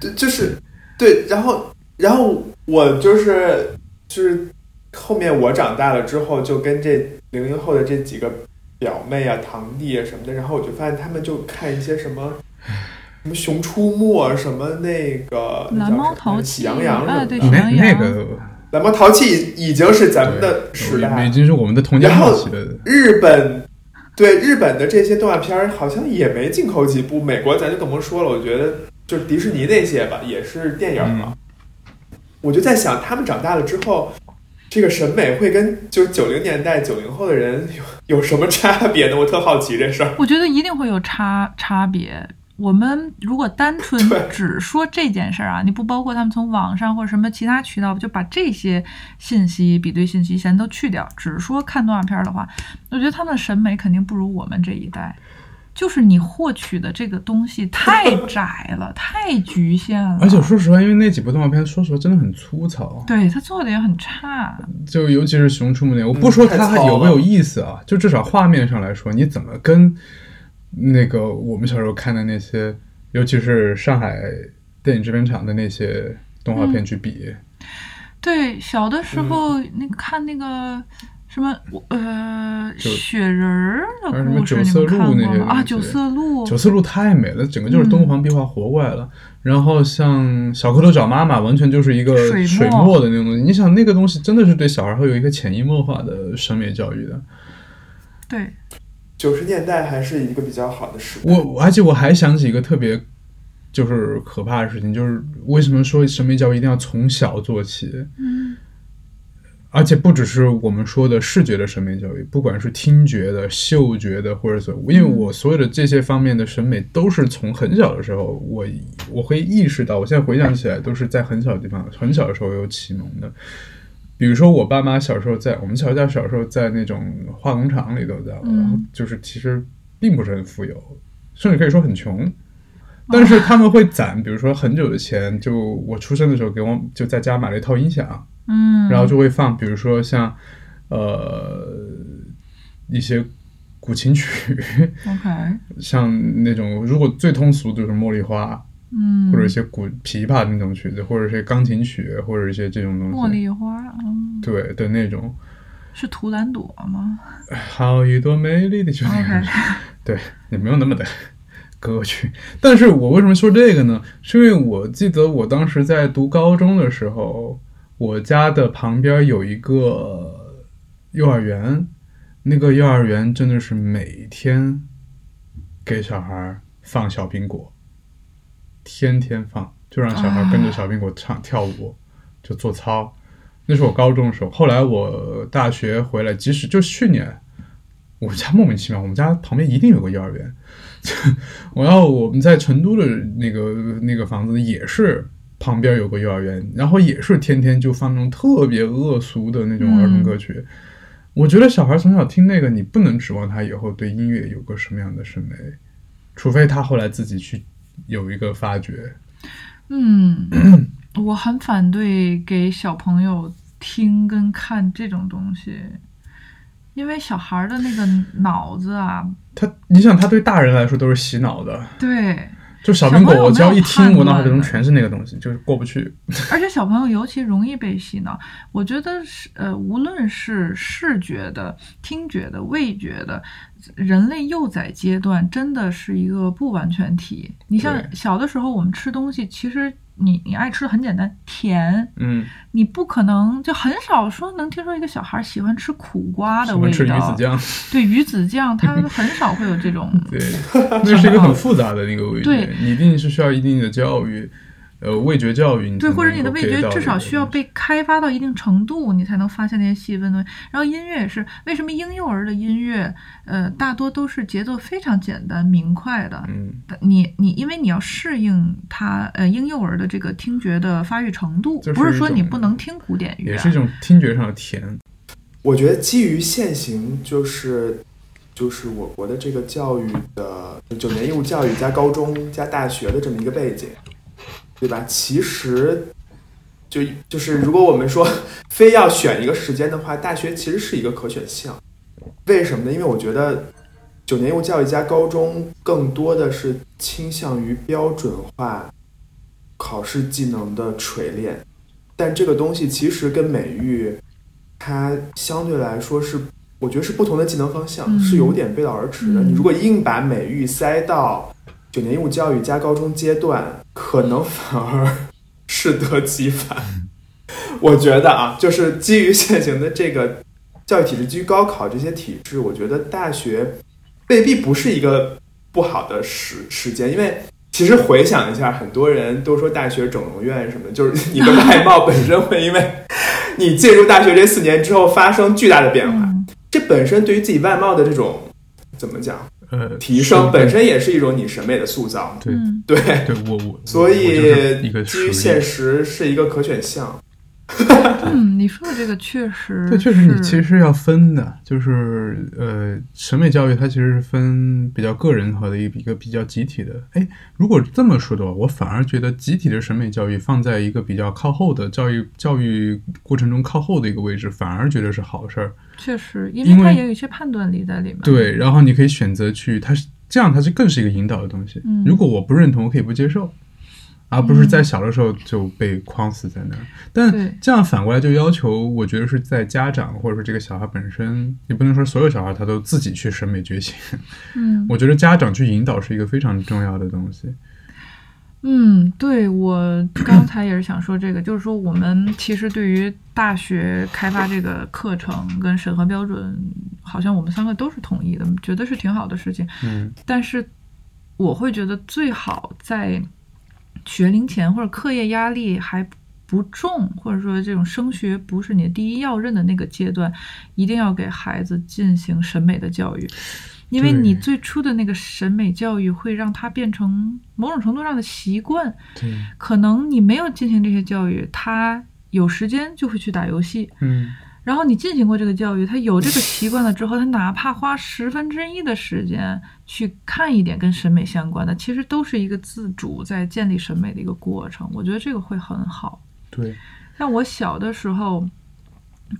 对，就是对，然后然后我就是就是后面我长大了之后，就跟这零零后的这几个表妹啊、堂弟啊什么的，然后我就发现他们就看一些什么。什么《熊出没》什么那个蓝猫叫什么淘气喜羊羊什么喜羊羊那那个蓝猫淘气已经是咱们的时代已经是我们的童年的。日本对日本的这些动画片儿好像也没进口几部，美国咱就更甭说了。我觉得就是迪士尼那些吧，也是电影嘛。我就在想，他们长大了之后，这个审美会跟就是九零年代九零后的人有有什么差别呢？我特好奇这事儿。我觉得一定会有差差别。我们如果单纯只说这件事儿啊，你不包括他们从网上或者什么其他渠道，就把这些信息、比对信息先都去掉，只说看动画片儿的话，我觉得他们的审美肯定不如我们这一代。就是你获取的这个东西太窄了，太局限了，而且说实话，因为那几部动画片，说实话真的很粗糙，对他做的也很差。就尤其是《熊出没》那，我不说它有没有意思啊，就至少画面上来说，你怎么跟那个我们小时候看的那些，尤其是上海电影制片厂的那些动画片去比？对，小的时候那个看那个什么呃雪人儿还有什么的故事，九色你看鹿那些过吗？啊，东西九色鹿，九色鹿太美了，整个就是敦煌壁画活过来了。然后像小蝌蚪找妈妈，完全就是一个水墨的那种东西。你想那个东西真的是对小孩会有一个潜移默化的审美教育的。对，九十年代还是一个比较好的时代。我而且我还想起一个特别就是可怕的事情，就是为什么说审美教育一定要从小做起？嗯，而且不只是我们说的视觉的审美教育，不管是听觉的、嗅觉的，或者所，因为我所有的这些方面的审美都是从很小的时候，我我会意识到，我现在回想起来都是在很小的地方、很小的时候有启蒙的。比如说，我爸妈小时候在我们小家小时候在那种化工厂里头的，嗯。然后就是其实并不是很富有，甚至可以说很穷。但是他们会攒，比如说很久的钱，就我出生的时候给我就在家买了一套音响，嗯，然后就会放，比如说像呃一些古琴曲，OK，像那种如果最通俗就是茉莉花，嗯，或者一些古琵琶那种曲子，或者一些钢琴曲，或者一些这种东西，茉莉花，嗯，对的那种，是图兰朵吗好一朵美丽的就那个？OK，对，也没有那么的歌曲。但是我为什么说这个呢？是因为我记得我当时在读高中的时候，我家的旁边有一个幼儿园，那个幼儿园真的是每天给小孩放小苹果，天天放，就让小孩跟着小苹果唱、跳舞，就做操。那是我高中的时候，后来我大学回来，即使就去年，我家莫名其妙，我们家旁边一定有个幼儿园。我要我们在成都的那个那个房子也是旁边有个幼儿园，然后也是天天就放那种特别恶俗的那种儿童歌曲。我觉得小孩从小听那个，你不能指望他以后对音乐有个什么样的审美，除非他后来自己去有一个发掘。嗯，我很反对给小朋友听跟看这种东西，因为小孩的那个脑子啊，他，你想，他对大人来说都是洗脑的。对，就小苹果，我只要一听，我脑海中全是那个东西，就是过不去。而且小朋友尤其容易被洗脑。我觉得是呃，无论是视觉的、听觉的、味觉的，人类幼崽阶段真的是一个不完全体。你像小的时候，我们吃东西，其实你你爱吃的很简单，甜。嗯，你不可能就很少说能听说一个小孩喜欢吃苦瓜的味喜欢吃鱼子道，酱，对鱼子酱，它 很少会有这种对，那是一个很复杂的那个味觉对，你一定是需要一定的教育，呃，味觉教育，对，或者你的味觉至少需要被开发到一定程度，你才能发现那些细分的东西。然后音乐也是，为什么婴幼儿的音乐，呃，大多都是节奏非常简单明快的。嗯，你你因为你要适应他呃婴幼儿的这个听觉的发育程度，是不是说你不能听古典乐、啊，也是一种听觉上的甜。我觉得基于现行，就是就是我国的这个教育的九年义务教育加高中加大学的这么一个背景，对吧？其实就就是如果我们说非要选一个时间的话，大学其实是一个可选项。为什么呢？因为我觉得九年义务教育加高中更多的是倾向于标准化考试技能的锤炼，但这个东西其实跟美育。它相对来说是，我觉得是不同的技能方向，嗯是有点背道而驰的。嗯你如果硬把美育塞到九年义务教育加高中阶段，可能反而 适得其反。我觉得啊，就是基于现行的这个教育体制，基于高考这些体制，我觉得大学未必不是一个不好的时时间，因为其实回想一下，很多人都说大学整容院什么的，就是你的 外貌本身会因为你进入大学这四年之后发生巨大的变化，嗯这本身对于自己外貌的这种怎么讲呃，提升，本身也是一种你审美的塑造。对嗯对，对我我，所以基于现。实是一个可选项。嗯，你说的这个确实，这确实，你其实是要分的，就是呃，审美教育它其实是分比较个人和的一个一个比较集体的。哎，如果这么说的话，我反而觉得集体的审美教育放在一个比较靠后的教育教育过程中靠后的一个位置，反而觉得是好事儿。确实，因为它也有一些判断力在里面。对，然后你可以选择去，它是这样，它是更是一个引导的东西。嗯如果我不认同，我可以不接受，而不是在小的时候就被框死在那儿。但这样反过来就要求，我觉得是在家长或者说这个小孩本身，你不能说所有小孩他都自己去审美觉醒。嗯 我觉得家长去引导是一个非常重要的东西。嗯，对我刚才也是想说这个，就是说我们其实对于大学开发这个课程跟审核标准，好像我们三个都是统一的，觉得是挺好的事情。嗯但是我会觉得最好在学龄前或者课业压力还不重，或者说这种升学不是你的第一要任的那个阶段，一定要给孩子进行审美的教育。因为你最初的那个审美教育会让他变成某种程度上的习惯，对，可能你没有进行这些教育，他有时间就会去打游戏，嗯然后你进行过这个教育，他有这个习惯了之后，他哪怕花十分之一的时间去看一点跟审美相关的，其实都是一个自主在建立审美的一个过程。我觉得这个会很好。对，像我小的时候，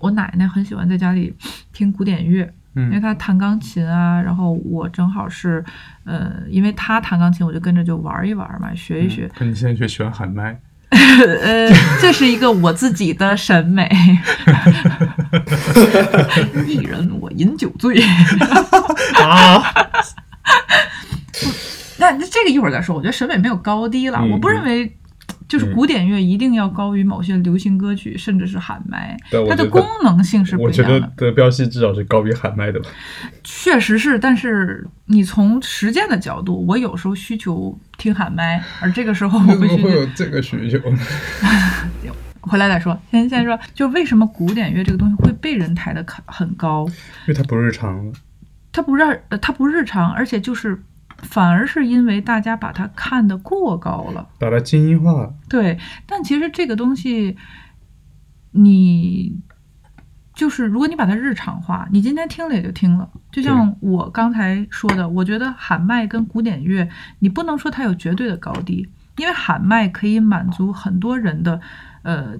我奶奶很喜欢在家里听古典乐，因为嗯她弹钢琴啊，然后我正好是，呃，因为她弹钢琴，我就跟着就玩一玩嘛，学一学。可你现在却喜欢喊麦，呃，这是一个我自己的审美。一人我饮酒醉 啊，那那这个一会儿再说。我觉得审美没有高低了，嗯我不认为就是嗯古典乐一定要高于某些流行歌曲，甚至是喊麦，它的功能性是不我觉得一样的。德彪西至少是高于喊麦的吧。确实是，但是你从实践的角度，我有时候需求听喊麦，而这个时候我会不需求。有这个需求？回来再说，先先说，就为什么古典乐这个东西会被人抬得很很高？因为它不日常了。它不让，呃它不日常，而且就是反而是因为大家把它看得过高了。把它精英化了，对，但其实这个东西，你就是如果你把它日常化，你今天听了也就听了。就像我刚才说的，我觉得喊麦跟古典乐，你不能说它有绝对的高低，因为喊麦可以满足很多人的呃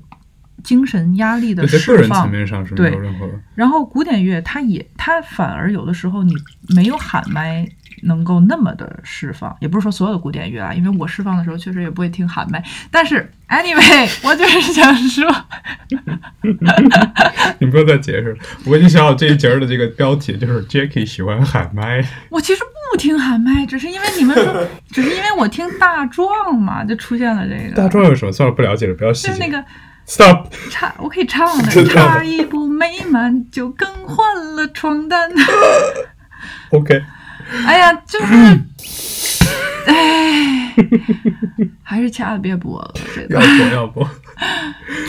精神压力的对，在个释放人层。面上是没有对任何。然后古典乐它也它反而有的时候你没有喊麦能够那么的释放，也不是说所有的古典乐啊，因为我释放的时候确实也不会听喊麦。但是 anyway，我就是想说，你不用再解释了，我已经想好这一节儿的这个标题就是 Jackie 喜欢喊麦。我其实不听喊麦，只是因为你们说，只是因为我听大壮嘛，就出现了这个大壮有什么？算了，不了解了，不要细节。就是那个 Stop。差，我可以唱的，差一步美满就更换了床单。OK，哎呀，就是，哎，还是掐了别播了，这要播要播？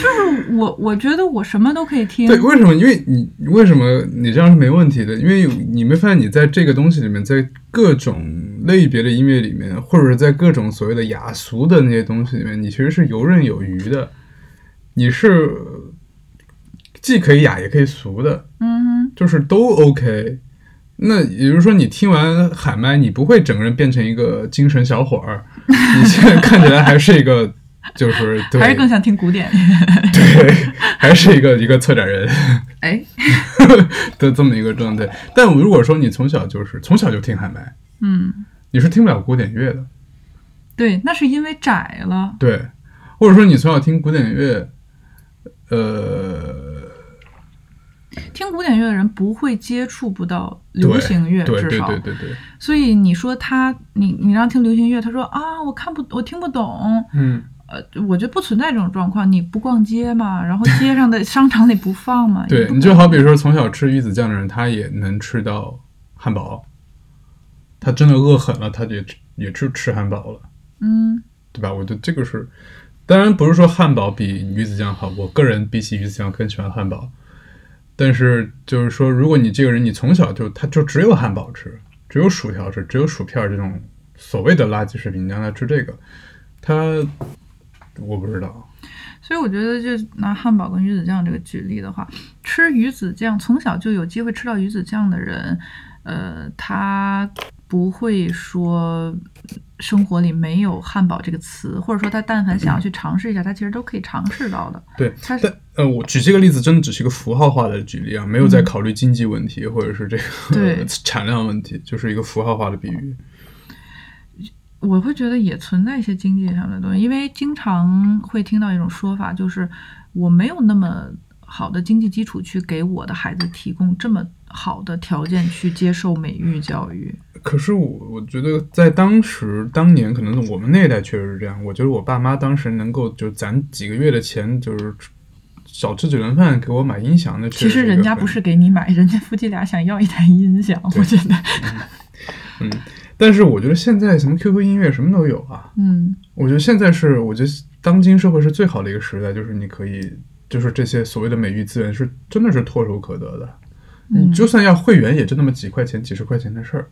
就是我，我觉得我什么都可以听。对，为什么？因为你为什么你这样是没问题的？因为你没发现你在这个东西里面，在各种类别的音乐里面，或者是在各种所谓的雅俗的那些东西里面，你其实是游刃有余的，你是既可以雅也可以俗的，嗯就是都 OK。那也就是说，你听完喊麦，你不会整个人变成一个精神小伙儿，你现在看起来还是一个，就是，对，还是更想听古典。对，还是一个一个策展人。哎，的这么一个状态。但如果说你从小就是从小就听喊麦，嗯，你是听不了古典乐的，对，那是因为窄了。对，或者说你从小听古典乐，呃，听古典乐的人不会接触不到流行乐，对对至少。对对对，所以你说他，你你让听流行乐，他说啊，我看不，我听不懂。嗯，呃，我觉得不存在这种状况。你不逛街嘛，然后街上的 商场里不放嘛。对你就好比说从小吃鱼子酱的人，他也能吃到汉堡，他真的饿狠了，他也吃也吃吃汉堡了，嗯，对吧？我觉得这个是，当然不是说汉堡比鱼子酱好，我个人比起鱼子酱更喜欢汉堡。但是就是说，如果你这个人你从小就他就只有汉堡吃，只有薯条吃，只有薯片这种所谓的垃圾食品，你让他吃这个，他我不知道。所以我觉得，就拿汉堡跟鱼子酱这个举例的话，吃鱼子酱从小就有机会吃到鱼子酱的人，呃，他不会说生活里没有汉堡这个词，或者说他但凡想要去尝试一下，他其实都可以尝试到的。对，他是但呃，我举这个例子真的只是一个符号化的举例啊，没有在考虑经济问题、或者是这个对 产量问题，就是一个符号化的比喻。我会觉得也存在一些经济上的东西，因为经常会听到一种说法，就是我没有那么好的经济基础去给我的孩子提供这么好的条件去接受美育教育。可是我我觉得在当时当年，可能我们那一代确实是这样。我觉得我爸妈当时能够就攒几个月的钱，就是少吃几顿饭给我买音响的。其实人家不是给你买，人家夫妻俩想要一台音响，我觉得，嗯，但是我觉得现在什么 QQ 音乐什么都有啊。嗯我觉得现在是，我觉得当今社会是最好的一个时代，就是你可以，就是这些所谓的美育资源是真的是唾手可得的。嗯你就算要会员，也就那么几块钱、几十块钱的事儿，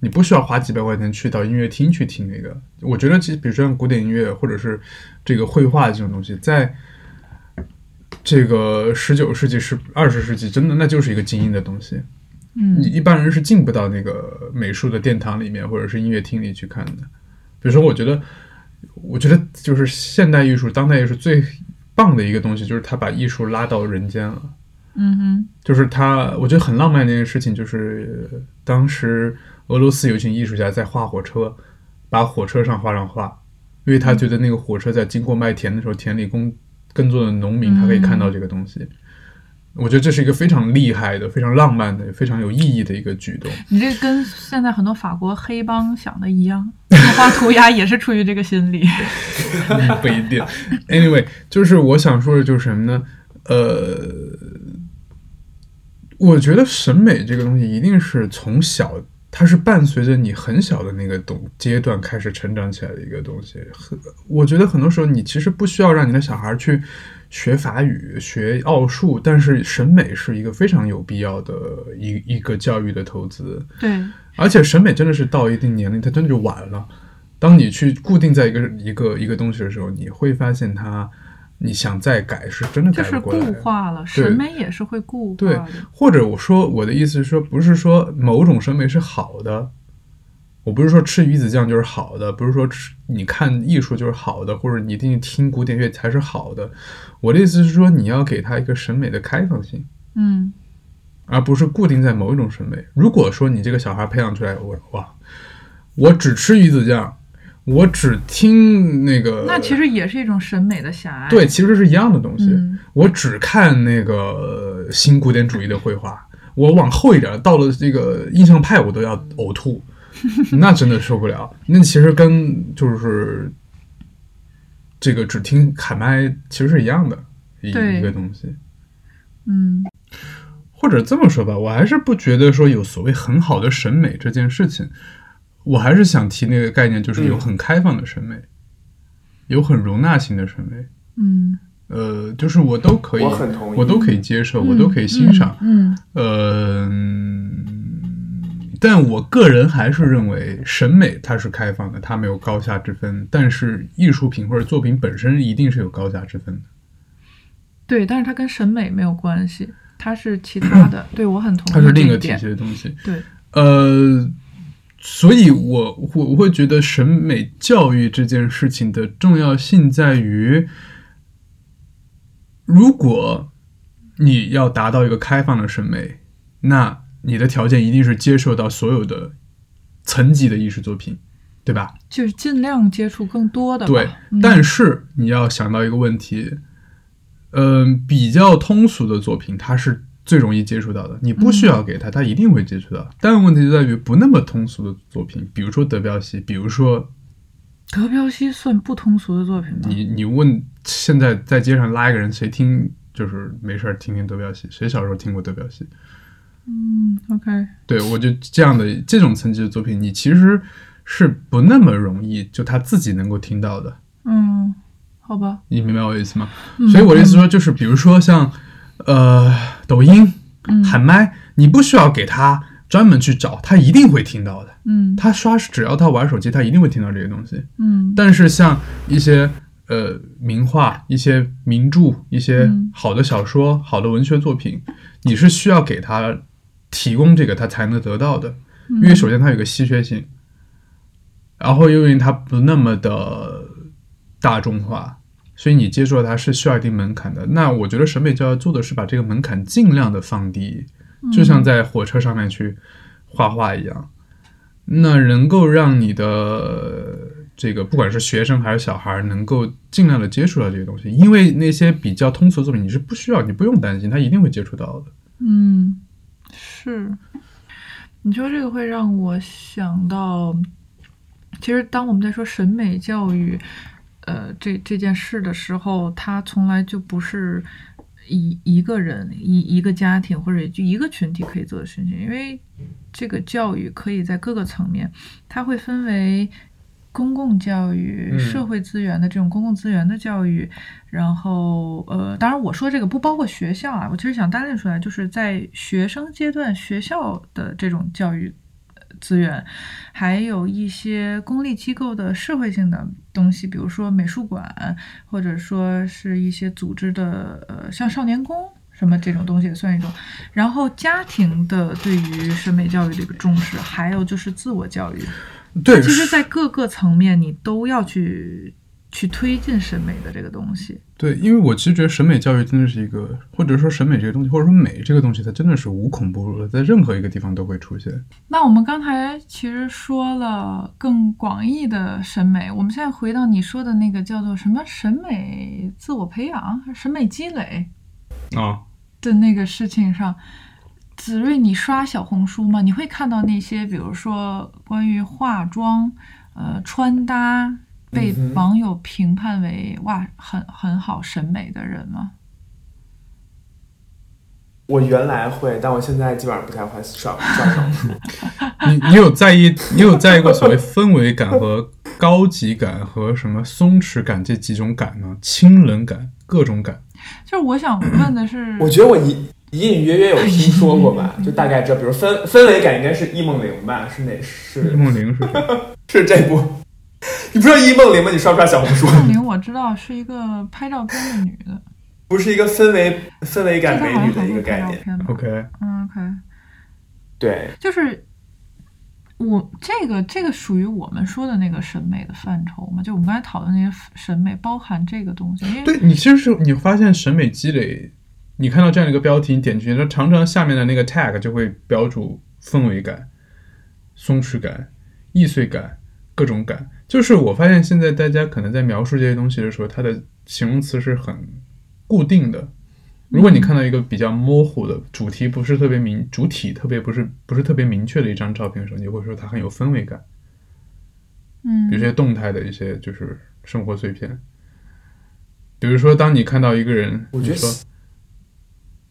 你不需要花几百块钱去到音乐厅去听那个。我觉得，其实比如说像古典音乐或者是这个绘画这种东西，在这个十九世纪、十二十世纪，真的那就是一个精英的东西。你嗯一般人是进不到那个美术的殿堂里面，或者是音乐厅里去看的。比如说，我觉得，我觉得就是现代艺术、当代艺术最棒的一个东西，就是它把艺术拉到人间了。嗯哼就是他，我觉得很浪漫的一件事情，就是呃当时俄罗斯有一群艺术家在画火车，把火车上画上画，因为他觉得那个火车在经过麦田的时候，田里工耕作的农民他可以看到这个东西。我觉得这是一个非常厉害的、非常浪漫的、非常有意义的一个举动。你这跟现在很多法国黑帮想的一样，画涂鸦也是出于这个心理。嗯 不一定。Anyway，就是我想说的就是什么呢？呃，我觉得审美这个东西一定是从小，它是伴随着你很小的那个懂阶段开始成长起来的一个东西。很，我觉得很多时候你其实不需要让你的小孩去学法语、学奥数，但是审美是一个非常有必要的一一个教育的投资。对，而且审美真的是到一定年龄，它真的就晚了。当你去固定在一个一个一个东西的时候，你会发现它，你想再改是真的就是改不过来。固化了，审美也是会固化对的。，或者我说我的意思是说，不是说某种审美是好的，我不是说吃鱼子酱就是好的，不是说吃你看艺术就是好的，或者你一定听古典乐才是好的。我的意思是说，你要给他一个审美的开放性。嗯，而不是固定在某一种审美。如果说你这个小孩培养出来，我哇，我只吃鱼子酱，我只听那个，那其实也是一种审美的狭隘。对，其实是一样的东西。嗯我只看那个呃新古典主义的绘画，我往后一点，到了这个印象派，我都要呕吐，那真的受不了。那其实跟就是这个只听喊麦其实是一样的一一个东西。嗯，或者这么说吧，我还是不觉得说有所谓很好的审美这件事情，我还是想提那个概念，就是有嗯很开放的审美，有很容纳性的审美。嗯，呃，就是我都可以，我很同意我都可以接受，我都可以欣赏。嗯，呃，嗯但我个人还是认为审美它是开放的，它没有高下之分。但是艺术品或者作品本身一定是有高下之分的。对，但是它跟审美没有关系，它是其他的。对我很同意它是另一个体系的东西。对，呃，所以我我我会觉得审美教育这件事情的重要性在于，如果你要达到一个开放的审美，那你的条件一定是接受到所有的层级的艺术作品，对吧？就是尽量接触更多的。对，嗯但是你要想到一个问题，嗯、比较通俗的作品，它是最容易接触到的，你不需要给他，他一定会接触到。但问题就在于不那么通俗的作品，比如说德彪西，比如说德彪西算不通俗的作品吗？你你问现在在街上拉一个人，谁听就是没事儿听听德彪西，谁小时候听过德彪西？嗯，OK，对我就这样的这种层级的作品，你其实是不那么容易就他自己能够听到的。嗯，好吧，你明白我意思吗？嗯所以我的意思说，就是比如说像呃抖音嗯喊麦，你不需要给他专门去找，他一定会听到的。嗯他刷只要他玩手机，他一定会听到这些东西。嗯但是像一些呃名画、一些名著、一些嗯好的小说、好的文学作品，你是需要给他提供这个，他才能得到的。因为首先它有个稀缺性，然后因为它不那么的大众化，所以你接受它是需要一定门槛的。那我觉得审美教育做的是把这个门槛尽量的放低，就像在火车上面去画画一样，那能够让你的这个不管是学生还是小孩，能够尽量的接触到这些东西，因为那些比较通俗的作品你是不需要，你不用担心，他一定会接触到的。嗯，是。你说这个会让我想到，其实当我们在说审美教育，呃，这这件事的时候，他从来就不是一一个人、一一个家庭或者就一个群体可以做的事情，因为这个教育可以在各个层面，它会分为公共教育、嗯。社会资源的这种公共资源的教育，然后呃，当然我说这个不包括学校啊，我其实想单列出来，就是在学生阶段学校的这种教育呃资源，还有一些公立机构的社会性的东西，比如说美术馆，或者说是一些组织的呃，像少年宫。什么这种东西也算一种，然后家庭的对于审美教育的一个重视，还有就是自我教育，对，其实，在各个层面你都要去去推进审美的这个东西。对，因为我其实觉得审美教育真的是一个，或者说审美这个东西，或者说美这个东西，它真的是无孔不入的，在任何一个地方都会出现。那我们刚才其实说了更广义的审美，我们现在回到你说的那个叫做什么审美自我培养、审美积累。啊，的那个事情上，子睿，你刷小红书吗？你会看到那些，比如说关于化妆、呃穿搭被网友评判为哇很很好审美的人吗？我原来会，但我现在基本上不太会刷刷小红书。你你有在意你有在意过所谓氛围感和高级感和什么松弛感这几种感吗？清冷感，各种感。就是我想问的是，我觉得我隐隐隐约约有听说过吧，就大概这，比如氛氛围感应该是易梦玲吧？是哪是易是梦玲是？是这部？你不知道易梦玲吗？你刷不刷小红书？梦玲我知道是一个拍照片的女的，不是一个氛围氛围感美女的一个概念。？OK，嗯，OK，对，就是我这个这个属于我们说的那个审美的范畴嘛？就我们刚才讨论那些审美，包含这个东西，因为对你其实是你发现审美积累，你看到这样的一个标题，你点进去，它常常下面的那个 tag 就会标注氛围感、松弛感、易碎感、各种感。就是我发现现在大家可能在描述这些东西的时候，它的形容词是很固定的。如果你看到一个比较模糊的主题，不是特别明，主体特别不是不是特别明确的一张照片的时候，你会说它很有氛围感。嗯比如这些动态的一些就是生活碎片。比如说，当你看到一个人，我觉得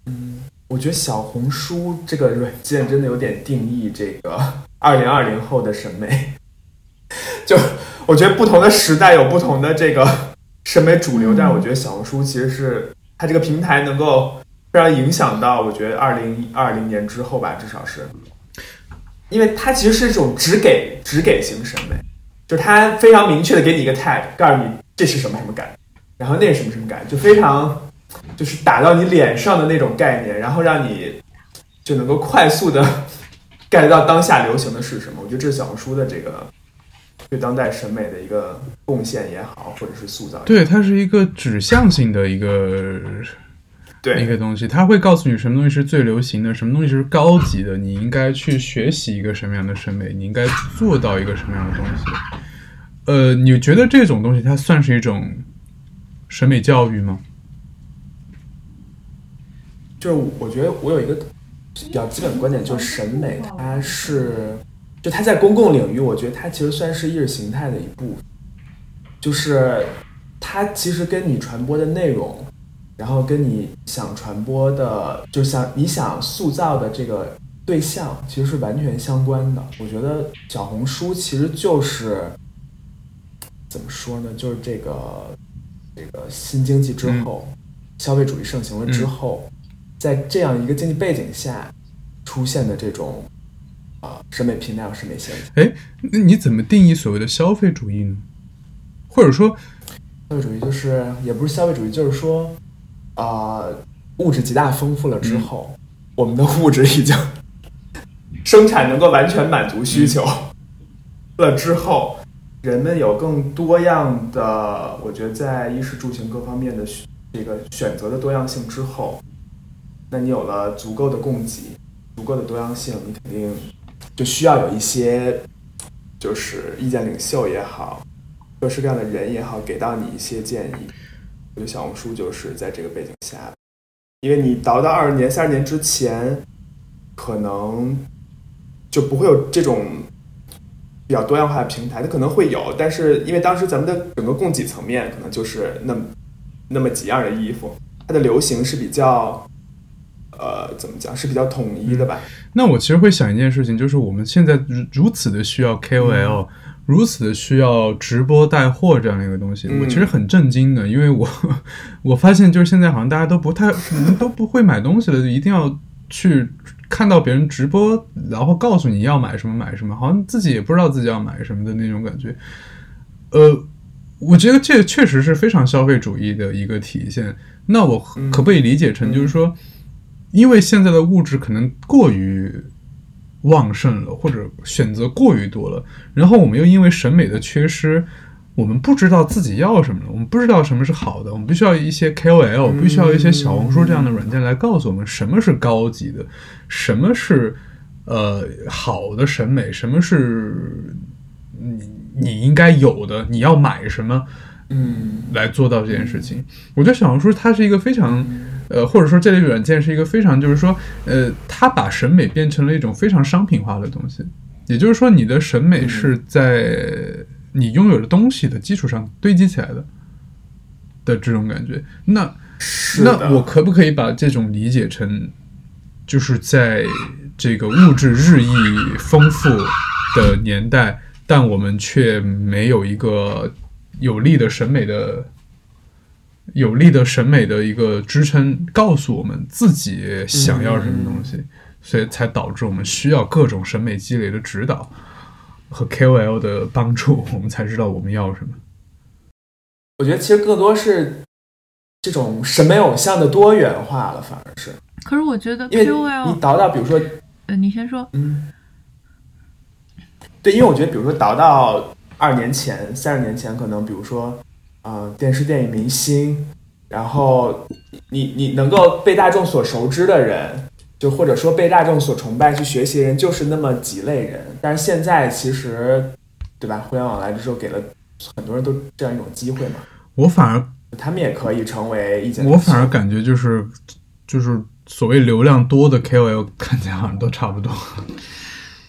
嗯，我觉得小红书这个软件真的有点定义这个二零二零后的审美。就我觉得不同的时代有不同的这个 审美主流，但是我觉得小红书其实是它这个平台能够非常影响到，我觉得二零二零年之后吧，至少是，因为它其实是一种只给只给型审美，就是它非常明确的给你一个 tag，告诉你这是什么什么感，然后那是什么什么感，就非常就是打到你脸上的那种概念，然后让你就能够快速的 get 到当下流行的是什么。我觉得这是小红书的这个对当代审美的一个贡献也好，或者是塑造。对，它是一个指向性的一个对一个东西，它会告诉你什么东西是最流行的，什么东西是高级的，你应该去学习一个什么样的审美，你应该做到一个什么样的东西。呃，你觉得这种东西它算是一种审美教育吗？就是我觉得我有一个比较基本的观点，就是审美它是就它在公共领域，我觉得它其实算是意识形态的一部分，就是它其实跟你传播的内容，然后跟你想传播的，就想你想塑造的这个对象，其实是完全相关的。我觉得小红书其实就是怎么说呢？就是这个这个新经济之后，消费主义盛行了之后，在这样一个经济背景下出现的这种啊、审美平台和审美现象。哎，那你怎么定义所谓的消费主义呢？或者说，消费主义就是也不是消费主义，就是说，啊、物质极大丰富了之后，我们的物质已经生产能够完全满足需求了之后，人们有更多样的，我觉得在衣食住行各方面的这个选择的多样性之后，那你有了足够的供给，足够的多样性，你肯定就需要有一些，就是意见领袖也好，各式各样的人也好，给到你一些建议。我觉得小红书就是在这个背景下，因为你倒到二十年、三十年之前，可能就不会有这种比较多样化的平台，它可能会有，但是因为当时咱们的整个供给层面可能就是那么那么几样的衣服，它的流行是比较。呃，怎么讲是比较统一的吧？那我其实会想一件事情，就是我们现在如如此的需要 KOL，、如此的需要直播带货这样的一个东西，嗯我其实很震惊的，因为我 我发现就是现在好像大家都不太可能都不会买东西了，就一定要去看到别人直播，然后告诉你要买什么买什么，好像自己也不知道自己要买什么的那种感觉。呃，我觉得这确实是非常消费主义的一个体现。那我嗯可不可以理解成就是说？因为现在的物质可能过于旺盛了，或者选择过于多了，然后我们又因为审美的缺失，我们不知道自己要什么了，我们不知道什么是好的，我们必须要一些 KOL，必须要一些小红书这样的软件来告诉我们什么是高级的，什么是呃好的审美，什么是你你应该有的，你要买什么。嗯来做到这件事情。我觉得小红书它是一个非常，呃，或者说这类软件是一个非常，就是说，呃，它把审美变成了一种非常商品化的东西。也就是说，你的审美是在你拥有的东西的基础上堆积起来的的这种感觉。那那我可不可以把这种理解成，就是在这个物质日益丰富的年代，但我们却没有一个有力的审美的、有力的审美的一个支撑，告诉我们自己想要什么东西，所以才导致我们需要各种审美积累的指导和 KOL 的帮助，我们才知道我们要什么。我觉得其实更多是这种审美偶像的多元化了，反而是。可是我觉得因为 KOL，你倒到比如说呃，你先说，嗯，对，因为我觉得，比如说倒到二年前、三十年前，可能比如说，呃，电视、电影明星，然后你你能够被大众所熟知的人，就或者说被大众所崇拜、去学习的人，就是那么几类人。但是现在其实，对吧？互联网来的时候，给了很多人都这样一种机会嘛，我反而他们也可以成为意见我反而感觉就是就是所谓流量多的 KOL 看起来好像都差不多。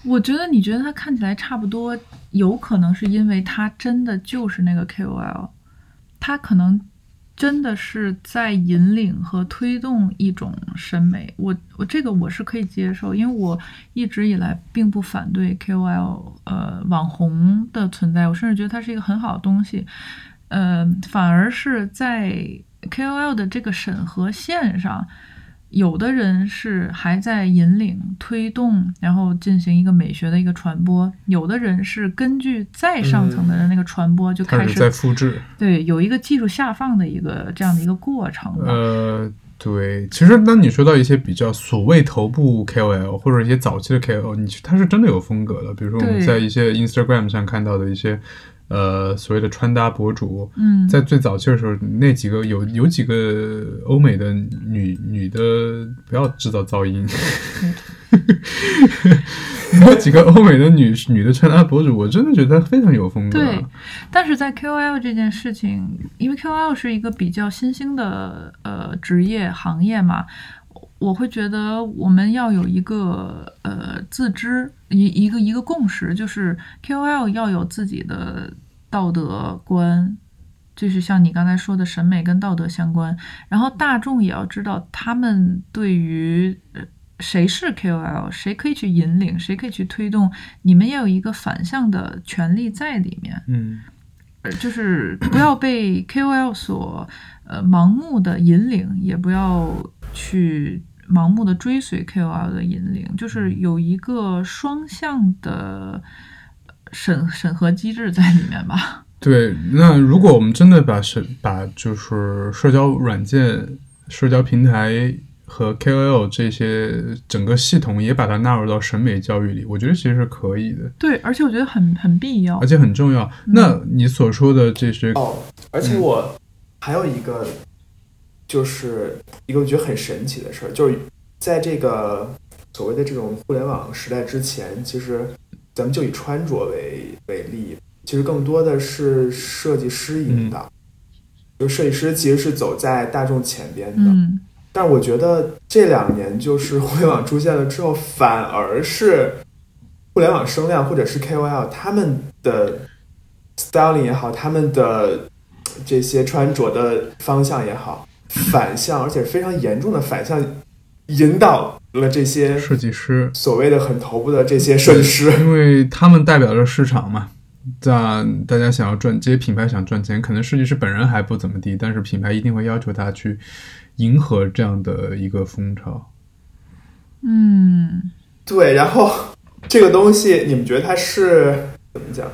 我觉得你觉得他看起来差不多，有可能是因为他真的就是那个 KOL，他可能真的是在引领和推动一种审美。我我这个我是可以接受，因为我一直以来并不反对 KOL 呃网红的存在，我甚至觉得它是一个很好的东西。呃，反而是在 KOL 的这个审核线上，有的人是还在引领、推动，然后进行一个美学的一个传播；有的人是根据再上层的那个传播就开始、开始在复制。对有一个技术下放的一个这样的一个过程。呃，对，其实当你说到一些比较所谓头部 KOL 或者一些早期的 KOL，你它是真的有风格的。比如说我们在一些 Instagram 上看到的一些呃所谓的穿搭博主，嗯，在最早期的时候，那几个有有几个欧美的女女的，不要制造噪音。那几个欧美的女女的穿搭博主，我真的觉得她非常有风格。对，但是在 KOL 这件事情，因为 KOL 是一个比较新兴的呃职业行业嘛，我会觉得我们要有一个呃自知一一个一个共识，就是 KOL 要有自己的道德观。就是像你刚才说的，审美跟道德相关，然后大众也要知道他们对于呃谁是 KOL，谁可以去引领，谁可以去推动，你们也有一个反向的权利在里面。嗯，呃就是不要被 KOL 所呃盲目的引领，也不要去盲目的追随 KOL 的引领，就是有一个双向的审审核机制在里面吧。对。那如果我们真的把审把就是社交软件、社交平台和 KOL 这些整个系统也把它纳入到审美教育里，我觉得其实是可以的，对，而且我觉得很很必要而。且很重要。那你所说的这些，哦，而且我还有一个，就是一个我觉得很神奇的事儿，就是在这个所谓的这种互联网时代之前，其实咱们就以穿着为为例，其实更多的是设计师引导，就设计师其实是走在大众前边的。嗯，但我觉得这两年就是互联网出现了之后，反而是互联网声量或者是 KOL 他们的 styling 也好，他们的这些穿着的方向也好，反向而且非常严重的反向引导了这些设计师，所谓的很头部的这些设计师。因为他们代表着市场嘛。那大家想要赚，这些品牌想赚钱，可能设计师本人还不怎么地，但是品牌一定会要求他去迎合这样的一个风潮。嗯，对，然后这个东西，你们觉得它是怎么讲？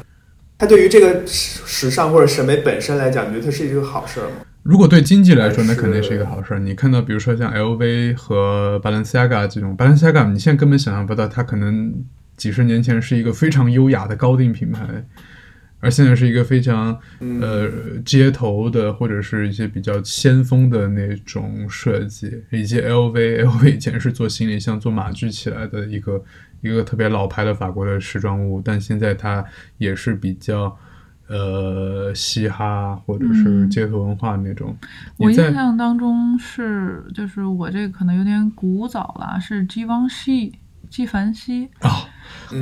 它对于这个时时尚或者审美本身来讲，你觉得它是一个好事儿吗？如果对经济来说，那肯定是一个好事儿。你看到，比如说像 LV 和 Balenciaga 这种，Balenciaga 你现在根本想象不到，它可能几十年前是一个非常优雅的高定品牌，而现在是一个非常嗯呃街头的或者是一些比较先锋的那种设计，以及 LV，LV 以前是做行李箱、做马具起来的一个一个特别老牌的法国的时装屋，但现在它也是比较呃嘻哈或者是嗯街头文化那种。我印象当中是，就是我这个可能有点古早了，是纪梵希，纪梵希。啊，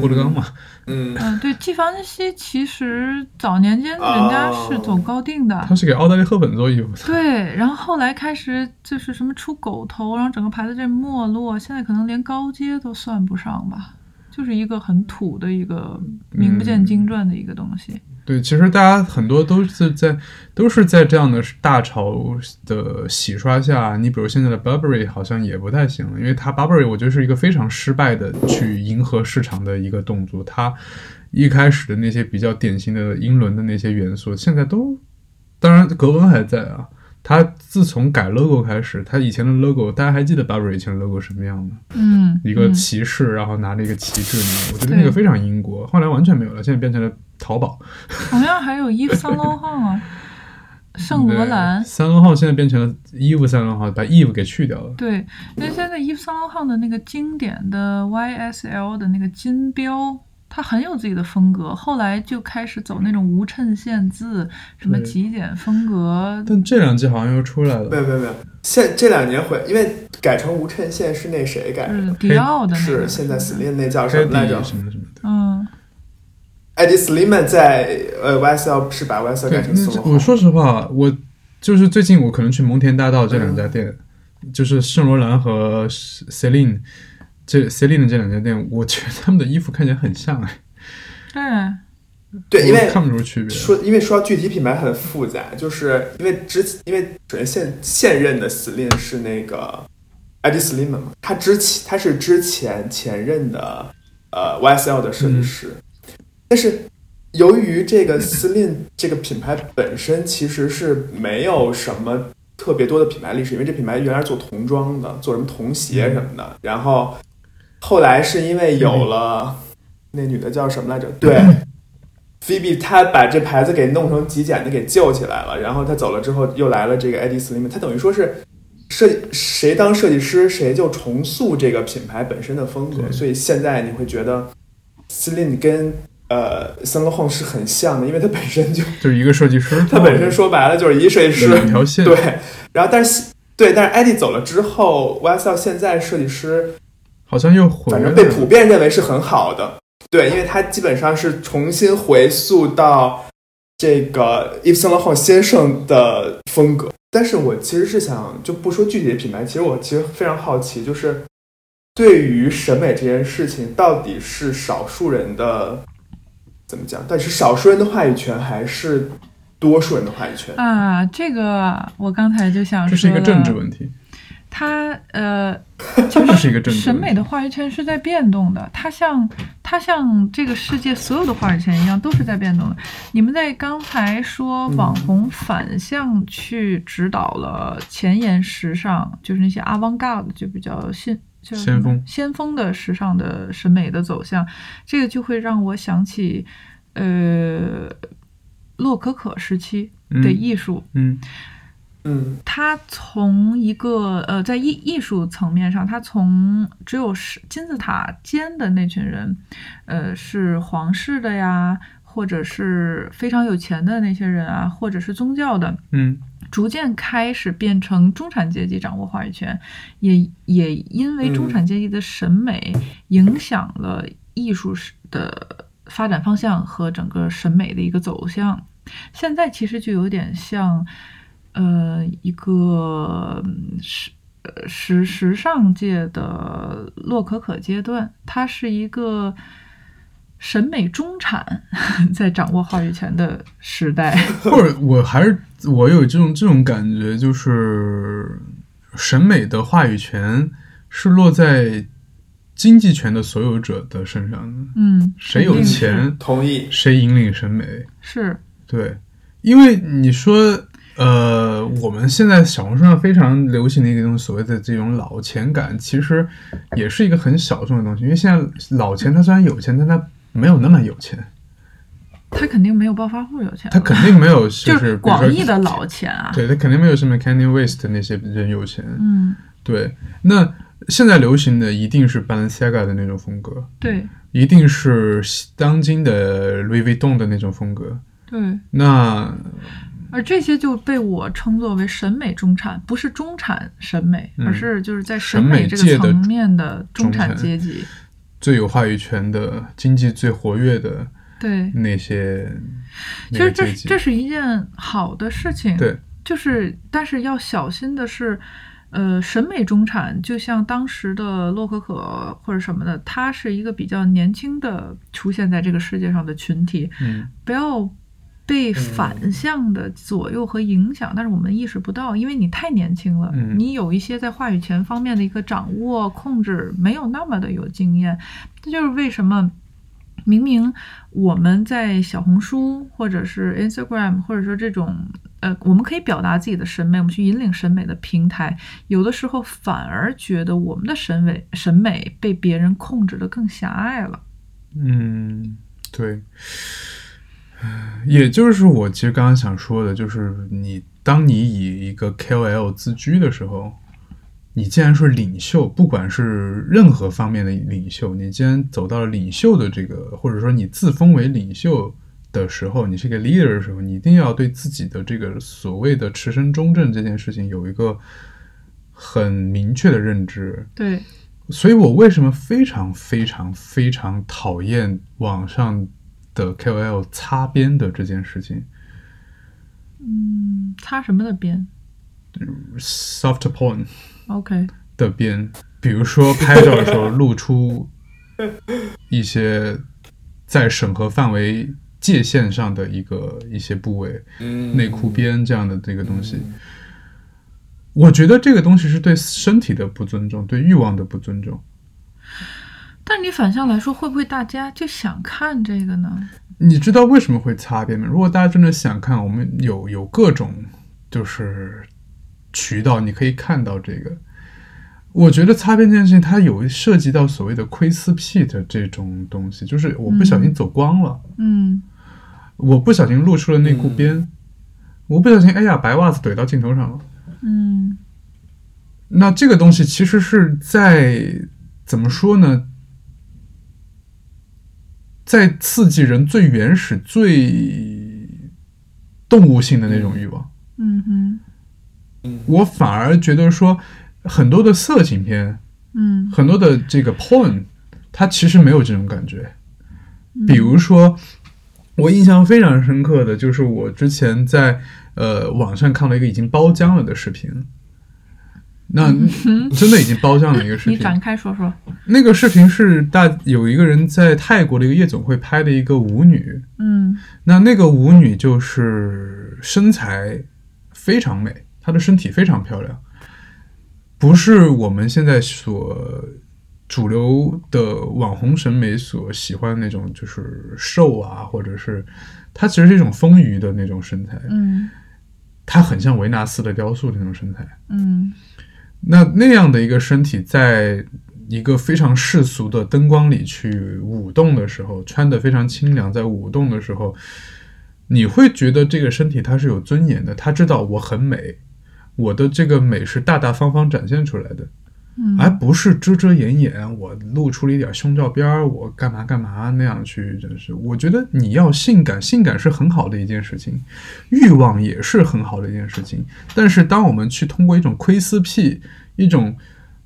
郭德纲嘛，嗯，嗯，对，纪梵希其实早年间人家是走高定的，他是给奥黛丽·赫本做衣服的。对，然后后来开始就是什么出狗头，然后整个牌子这没落，现在可能连高阶都算不上吧，就是一个很土的一个名不见经传的一个东西。对，其实大家很多都是在都是在这样的大潮的洗刷下，你比如现在的 Burberry 好像也不太行了，因为它 Burberry 我觉得是一个非常失败的去迎合市场的一个动作。它一开始的那些比较典型的英伦的那些元素，现在都，当然格纹还在啊。它自从改 logo 开始，它以前的 logo 大家还记得 Burberry 以前的 logo 什么样吗？嗯，一个嗯骑士，然后拿着一个旗帜那个，我觉得那个非常英国。后来完全没有了，现在变成了淘宝。同样还有伊夫桑罗汉啊，圣罗兰。三轮号现在变成了衣服三轮号，把 Eve 给去掉了。对，因为现在伊夫桑罗汉的那个经典的 YSL 的那个金标，它很有自己的风格。后来就开始走那种无衬线字，什么极简风格。但这两季好像又出来了，没有没有没有，现这两年回，因为改成无衬线是那谁改的？迪奥的那个，是现在 Celine 那叫什么来着什么什么的。嗯，艾迪 Sliman 在呃 YSL 是把 YSL 改对，成那 s 这我说实话，我就是最近我可能去蒙田大道这两家店，就是圣罗兰和 Celine 这 Celine 的这两家店，我觉得他们的衣服看起来很像哎，对，对，因为看不出区别。说，因为说到具体品牌很复杂，就是因为之因为首先现现任的 Celine 是那个 Eddie Sliman 嘛，他之前他是之前前任的呃 YSL 的设计师，但是由于这个 Celine 这个品牌本身其实是没有什么特别多的品牌历史，因为这品牌原来是做童装的，做什么童鞋什么的，然后后来是因为有了那女的叫什么来着？对。Phoebe 她把这牌子给弄成极简的给救起来了，然后她走了之后又来了这个 Sliman，她等于说是设谁当设计师谁就重塑这个品牌本身的风格，所以现在你会觉得 Celine 跟呃 Saint Laurent 是很像的，因为它本身就 就是一个设计师，它本身说白了就是一设计师，两条线，对，然后但是对，但是 Eddie 走了之后，YSL 现在设计师好像又回来。反正被普遍认为是很好的。对，因为它基本上是重新回溯到这个 Yves Saint Laurent 先生的风格。但是我其实是想，就不说具体的品牌，其实我其实非常好奇，就是对于审美这件事情，到底是少数人的怎么讲？但是少数人的话语权，还是多数人的话语权？啊，这个我刚才就想说这是一个政治问题，它呃，就是一个政治审。美的话语权是在变动的，它像它像这个世界所有的话语权一样，都是在变动的。你们在刚才说嗯网红反向去指导了前沿时尚，就是那些 avant-garde 就比较先。叫什么先锋先锋的时尚的审美的走向，这个就会让我想起，呃，洛可可时期的嗯艺术，嗯。嗯。他从一个呃，在艺艺术层面上，他从只有是金字塔尖的那群人，呃，是皇室的呀，或者是非常有钱的那些人啊，或者是宗教的，嗯逐渐开始变成中产阶级掌握话语权，也也因为中产阶级的审美影响了艺术史的发展方向和整个审美的一个走向。现在其实就有点像，呃，一个嗯时呃时时尚界的洛可可阶段，它是一个审美中产在掌握话语权的时代。或者我还是我有这种这种感觉，就是审美的话语权是落在经济权的所有者的身上的，嗯，谁有钱同意。谁引领审美。是对，因为你说，呃，我们现在小红书上非常流行的一个东西，所谓的这种老钱感，其实也是一个很小众的东西。因为现在老钱他虽然有钱，但他没有那么有钱，他肯定没有暴发户有钱，他肯定没有就就是广义的老钱啊。对他肯定没有什么 Kanye West 那些人有钱。嗯，对，那现在流行的一定是 Balenciaga 的那种风格，对一定是当今的 Louis Vuitton 的那种风格。对，那而这些就被我称作为审美中产，不是中产审美，嗯而是就是在审美这个层面的中产阶级。最有话语权的、经济最活跃的对，那些，其实这是这是一件好的事情。对，就是但是要小心的是，呃，审美中产就像当时的洛可可或者什么的，他是一个比较年轻的出现在这个世界上的群体，嗯。不要被反向的左右和影响，但是我们意识不到，因为你太年轻了，嗯你有一些在话语权方面的一个掌握控制没有那么的有经验，这就是为什么。明明我们在小红书或者是 Instagram，或者说这种呃，我们可以表达自己的审美，我们去引领审美的平台，有的时候反而觉得我们的审美审美被别人控制的更狭隘了。嗯，对。也就是我其实刚刚想说的，就是你当你以一个 KOL 自居的时候，你既然是领袖，不管是任何方面的领袖，你既然走到了领袖的这个，或者说你自封为领袖的时候，你是一个 leader 的时候，你一定要对自己的这个所谓的持身中正这件事情有一个很明确的认知。对，所以我为什么非常非常非常讨厌网上的 KOL 擦边的这件事情嗯，擦什么的边，soft porn？OK，的边，比如说拍照的时候露出 一些在审核范围界限上的一个一些部位，嗯内裤边这样的这个东西。我觉得这个东西是对身体的不尊重，对欲望的不尊重。但你反向来说，会不会大家就想看这个呢？你知道为什么会擦边吗？如果大家真的想看，我们有有各种就是渠道，你可以看到这个。我觉得擦边这件事情，它有涉及到所谓的窥私癖的这种东西，就是我不小心走光了，嗯我不小心露出了内裤边，我不小心哎呀白袜子怼到镜头上了。嗯那这个东西其实是在怎么说呢？在刺激人最原始、最动物性的那种欲望。嗯哼我反而觉得说，很多的色情片，嗯很多的这个 porn，它其实没有这种感觉。比如说，我印象非常深刻的就是我之前在呃网上看了一个已经包浆了的视频，那 真的已经包浆了一个视频。你展开说说。那个视频是大有一个人在泰国的一个夜总会拍的一个舞女，嗯。那那个舞女就是身材非常美，她的身体非常漂亮，不是我们现在所主流的网红审美所喜欢那种就是瘦啊，或者是她其实是一种丰腴的那种身材，嗯。她很像维纳斯的雕塑的那种身材。嗯那那样的一个身体，在一个非常世俗的灯光里去舞动的时候，穿的非常清凉，在舞动的时候，你会觉得这个身体它是有尊严的，它知道我很美，我的这个美是大大方方展现出来的，嗯而不是遮遮掩掩，我露出了一点胸罩边儿，我干嘛干嘛那样去，真是，我觉得你要性感，性感是很好的一件事情，欲望也是很好的一件事情，但是当我们去通过一种窥私癖，一种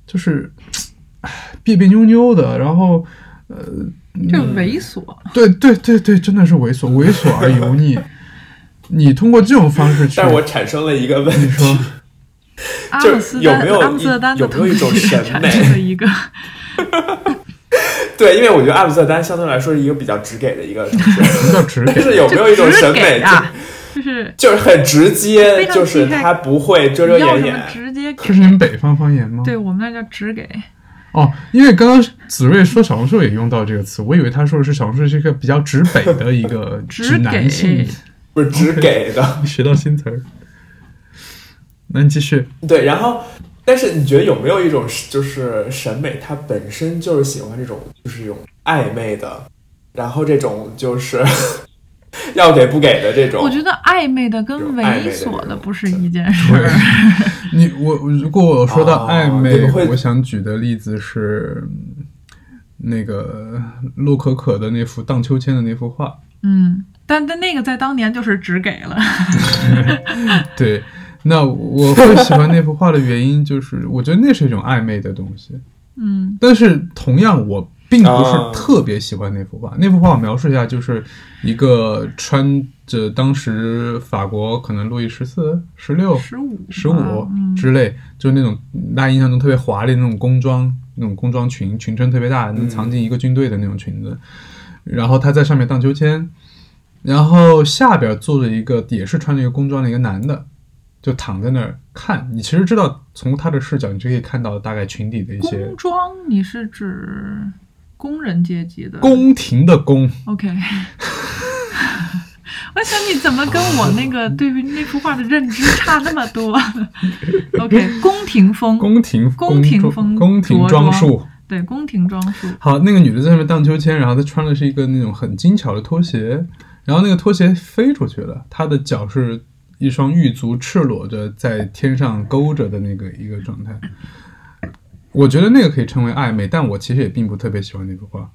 就是唉别别扭扭的，然后就猥琐。对对对对，真的是猥琐，猥琐而油腻。你通过这种方式去，但是我产生了一个问题，就阿姆斯有没有丹阿姆斯特丹的有没有一种审产美生了一个，对，因为我觉得阿姆斯特丹相对来说是一个比较直给的一个城市，什么叫直就是？有没有一种审美给，啊，就是就就是很直接就是他不会遮遮掩掩。直接这是你给。们北方方言吗？对我们那叫直给，哦，因为刚刚子睿说小红书也用到这个词，我以为他说的是小红书是一个比较直北的一个直直男性给，不是直给的，学到新词儿。那你继续。对，然后，但是你觉得有没有一种就是审美，它本身就是喜欢这种就是这种暧昧的，然后这种就是 要给不给的这种？我觉得暧昧的跟猥琐的不是一件事儿。你我如果我说到哦暧昧，我想举的例子是那个陆可可的那幅荡秋千的那幅画。嗯但但那个在当年就是只给了，对，那我会喜欢那幅画的原因就是，我觉得那是一种暧昧的东西。嗯但是同样，我并不是啊特别喜欢那幅画。那幅画我描述一下，就是一个穿着当时法国可能路易十四、十六、十五十五嗯之类，就是那种大家印象中特别华丽的那种工装，那种工装裙，裙撑特别大，能藏进一个军队的那种裙子。然后他在上面荡秋千，然后下边坐着一个也是穿着一个工装的一个男的，就躺在那儿看。你其实知道，从他的视角，你就可以看到大概裙底的一些工装，你是指工人阶级的宫廷的宫。？OK。我想你怎么跟我那个对于那幅画的认知差那么多？OK，宫廷风，宫廷宫廷风宫廷装束。对宫廷装束，好，那个女的在上面荡秋千，然后她穿的是一个那种很精巧的拖鞋，然后那个拖鞋飞出去了，她的脚是一双玉足赤裸着在天上勾着的那个一个状态。我觉得那个可以称为暧昧，但我其实也并不特别喜欢那幅画。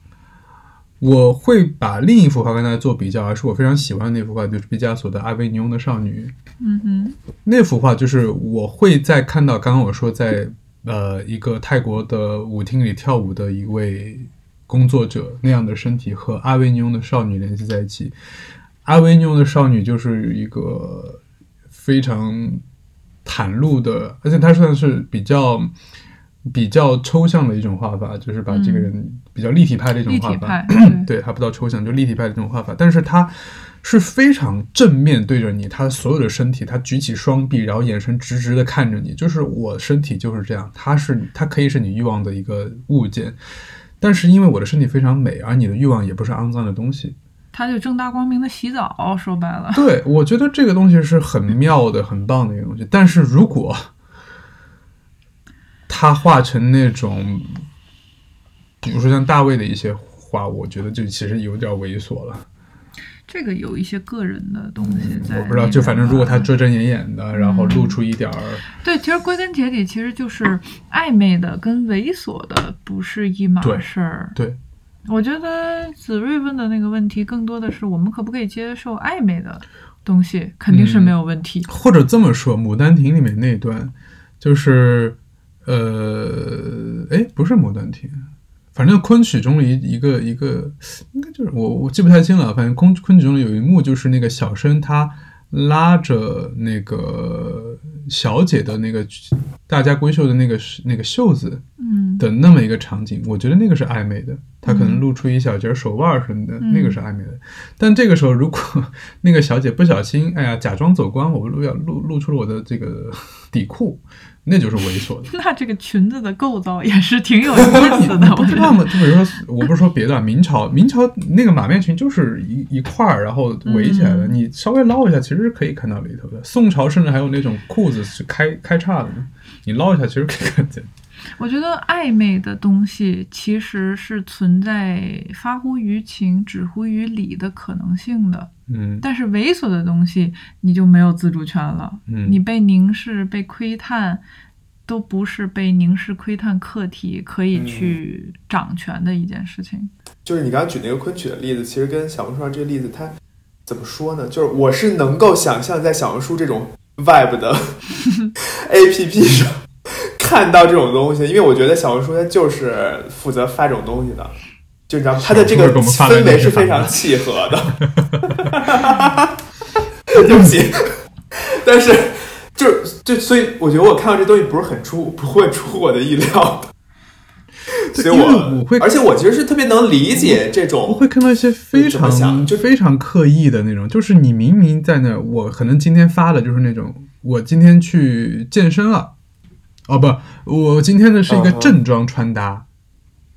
我会把另一幅画跟大家做比较，而是我非常喜欢的那幅画，就是毕加索的《阿维尼翁的少女》。嗯哼，那幅画就是我会在看到刚刚我说在呃一个泰国的舞厅里跳舞的一位工作者那样的身体和阿维尼翁的少女联系在一起。阿维尼翁的少女就是一个非常袒露的，而且它算是比较比较抽象的一种画法，就是把这个人比较立体派的一种画法。对，对，它不到抽象，就立体派的这种画法，但是他是非常正面对着你，他所有的身体，他举起双臂，然后眼神直直的看着你，就是我身体就是这样，它是它可以是你欲望的一个物件，但是因为我的身体非常美，而你的欲望也不是肮脏的东西，他就正大光明的洗澡，说白了，对我觉得这个东西是很妙的、很棒的一个东西，但是如果他画成那种，比如说像大卫的一些画，我觉得就其实有点猥琐了。这个有一些个人的东西在我不知道，就反正如果他遮遮掩掩的，然后露出一点儿，对，其实归根结底，其实就是暧昧的跟猥琐的不是一码事儿。对，我觉得子睿问的那个问题，更多的是我们可不可以接受暧昧的东西，肯定是没有问题。或者这么说，《牡丹亭》里面那段，就是呃，哎，不是《牡丹亭》，反正昆曲中的一一个一个，应该就是我我记不太清了，反正昆昆曲中有一幕，就是那个小生他拉着那个小姐的那个大家闺秀的那个那个袖子，的那么一个场景，我觉得那个是暧昧的，他可能露出一小截手腕什么的，嗯那个是暧昧的。但这个时候，如果那个小姐不小心，哎呀，假装走光，我露要露露出了我的这个底裤，那就是猥琐的。那这个裙子的构造也是挺有意思的。不知道吗？就比如说，我不是说别的，明朝明朝那个马面裙就是一一块儿，然后围起来的，嗯你稍微捞一下，其实是可以看到里头的。宋朝甚至还有那种裤子是开开叉的，你捞一下，其实可以看见。我觉得暧昧的东西其实是存在发乎于情、止乎于理的可能性的，嗯但是猥琐的东西你就没有自主权了。嗯，你被凝视、被窥探，都不是被凝视、窥探客体可以去掌权的一件事情。就是你刚刚举那个昆曲的例子，其实跟小红书上这个例子，它怎么说呢？就是我是能够想象在小红书这种 Web 的 APP 上看到这种东西，因为我觉得小红书它就是负责发这种东西的，就你知道它的这个氛围是非那个常契合的。对不起，但是就是就所以我觉得我看到这东西不是很出不会出乎我的意料的。所以我我会而且我其实是特别能理解这我种会看到一些非常就非常刻意的那种，就是你明明在那，我可能今天发的就是那种，我今天去健身了，哦不，我今天的是一个正装穿搭，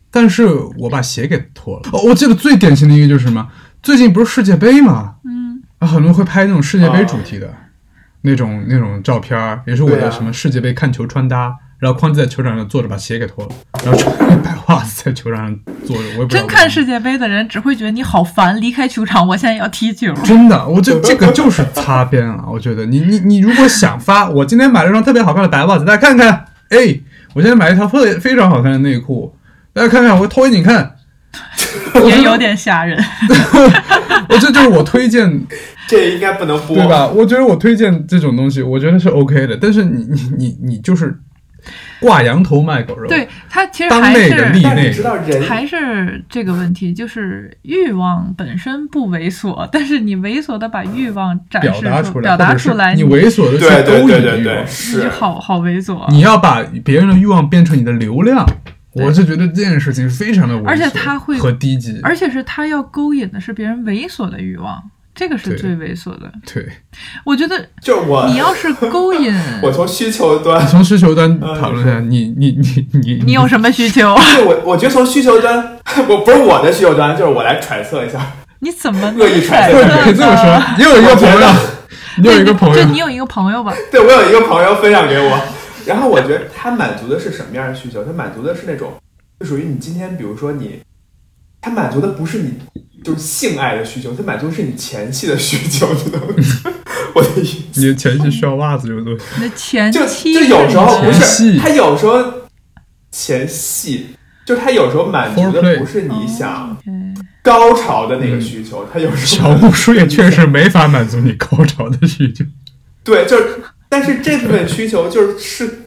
但是我把鞋给脱了。哦，我记得最典型的一个就是什么，最近不是世界杯嘛，嗯，啊，很多人会拍那种世界杯啊。主题的、那种那种照片儿，也是我的什么世界杯看球穿搭。然后匡基在球场上坐着，把鞋给脱了，然后穿着白袜子在球场上坐着。我也不真看世界杯的人只会觉得你好烦，离开球场，我现在要踢球。真的，我这这个就是擦边啊！我觉得你你你如果想发，我今天买了一双特别好看的白袜子，大家看看，哎，我今天买了一条特别非常好看的内裤，大家看看，我脱给你看。也有点吓人。我这就是我推荐，这应该不能播，对吧？我觉得我推荐这种东西，我觉得是 OK 的。但是你你你你就是挂羊头卖狗肉，对他其实还是但你知道还是这个问题，就是欲望本身不猥琐，但是你猥琐的把欲望展表示达出来，表达出来，你猥琐的去对对勾对对对，引欲望，你好好猥琐。你要把别人的欲望变成你的流量。我是觉得这件事情非常的猥琐，而且他会和低级，而且是他要勾引的是别人猥琐的欲望，这个是最猥琐的。对，我觉得就是我你要是勾引，我从需求端，从需求端嗯讨论一下，你你你你你有什么需求？就我我觉得从需求端，我不是我的需求端，就是我来揣测一下，你怎么 恶意揣测不是你可以这么说，你有一个朋友，你有一个朋友，就你有一个朋友吧，对我有一个朋友分享给我，然后我觉得他满足的是什么样的需求？他满足的是那种，就属于你今天，比如说你，他满足的不是你就是性爱的需求，他满足的是你前戏的需求，你懂吗？我的意思。你的前期需要袜子这个东西，你的前就期就有时候不是戏他有时候前戏，就他有时候满足的不是你想高潮的那个需求，他有时候小木叔也确实没法满足你高潮的需求。对，就是，但是这部分需求就是是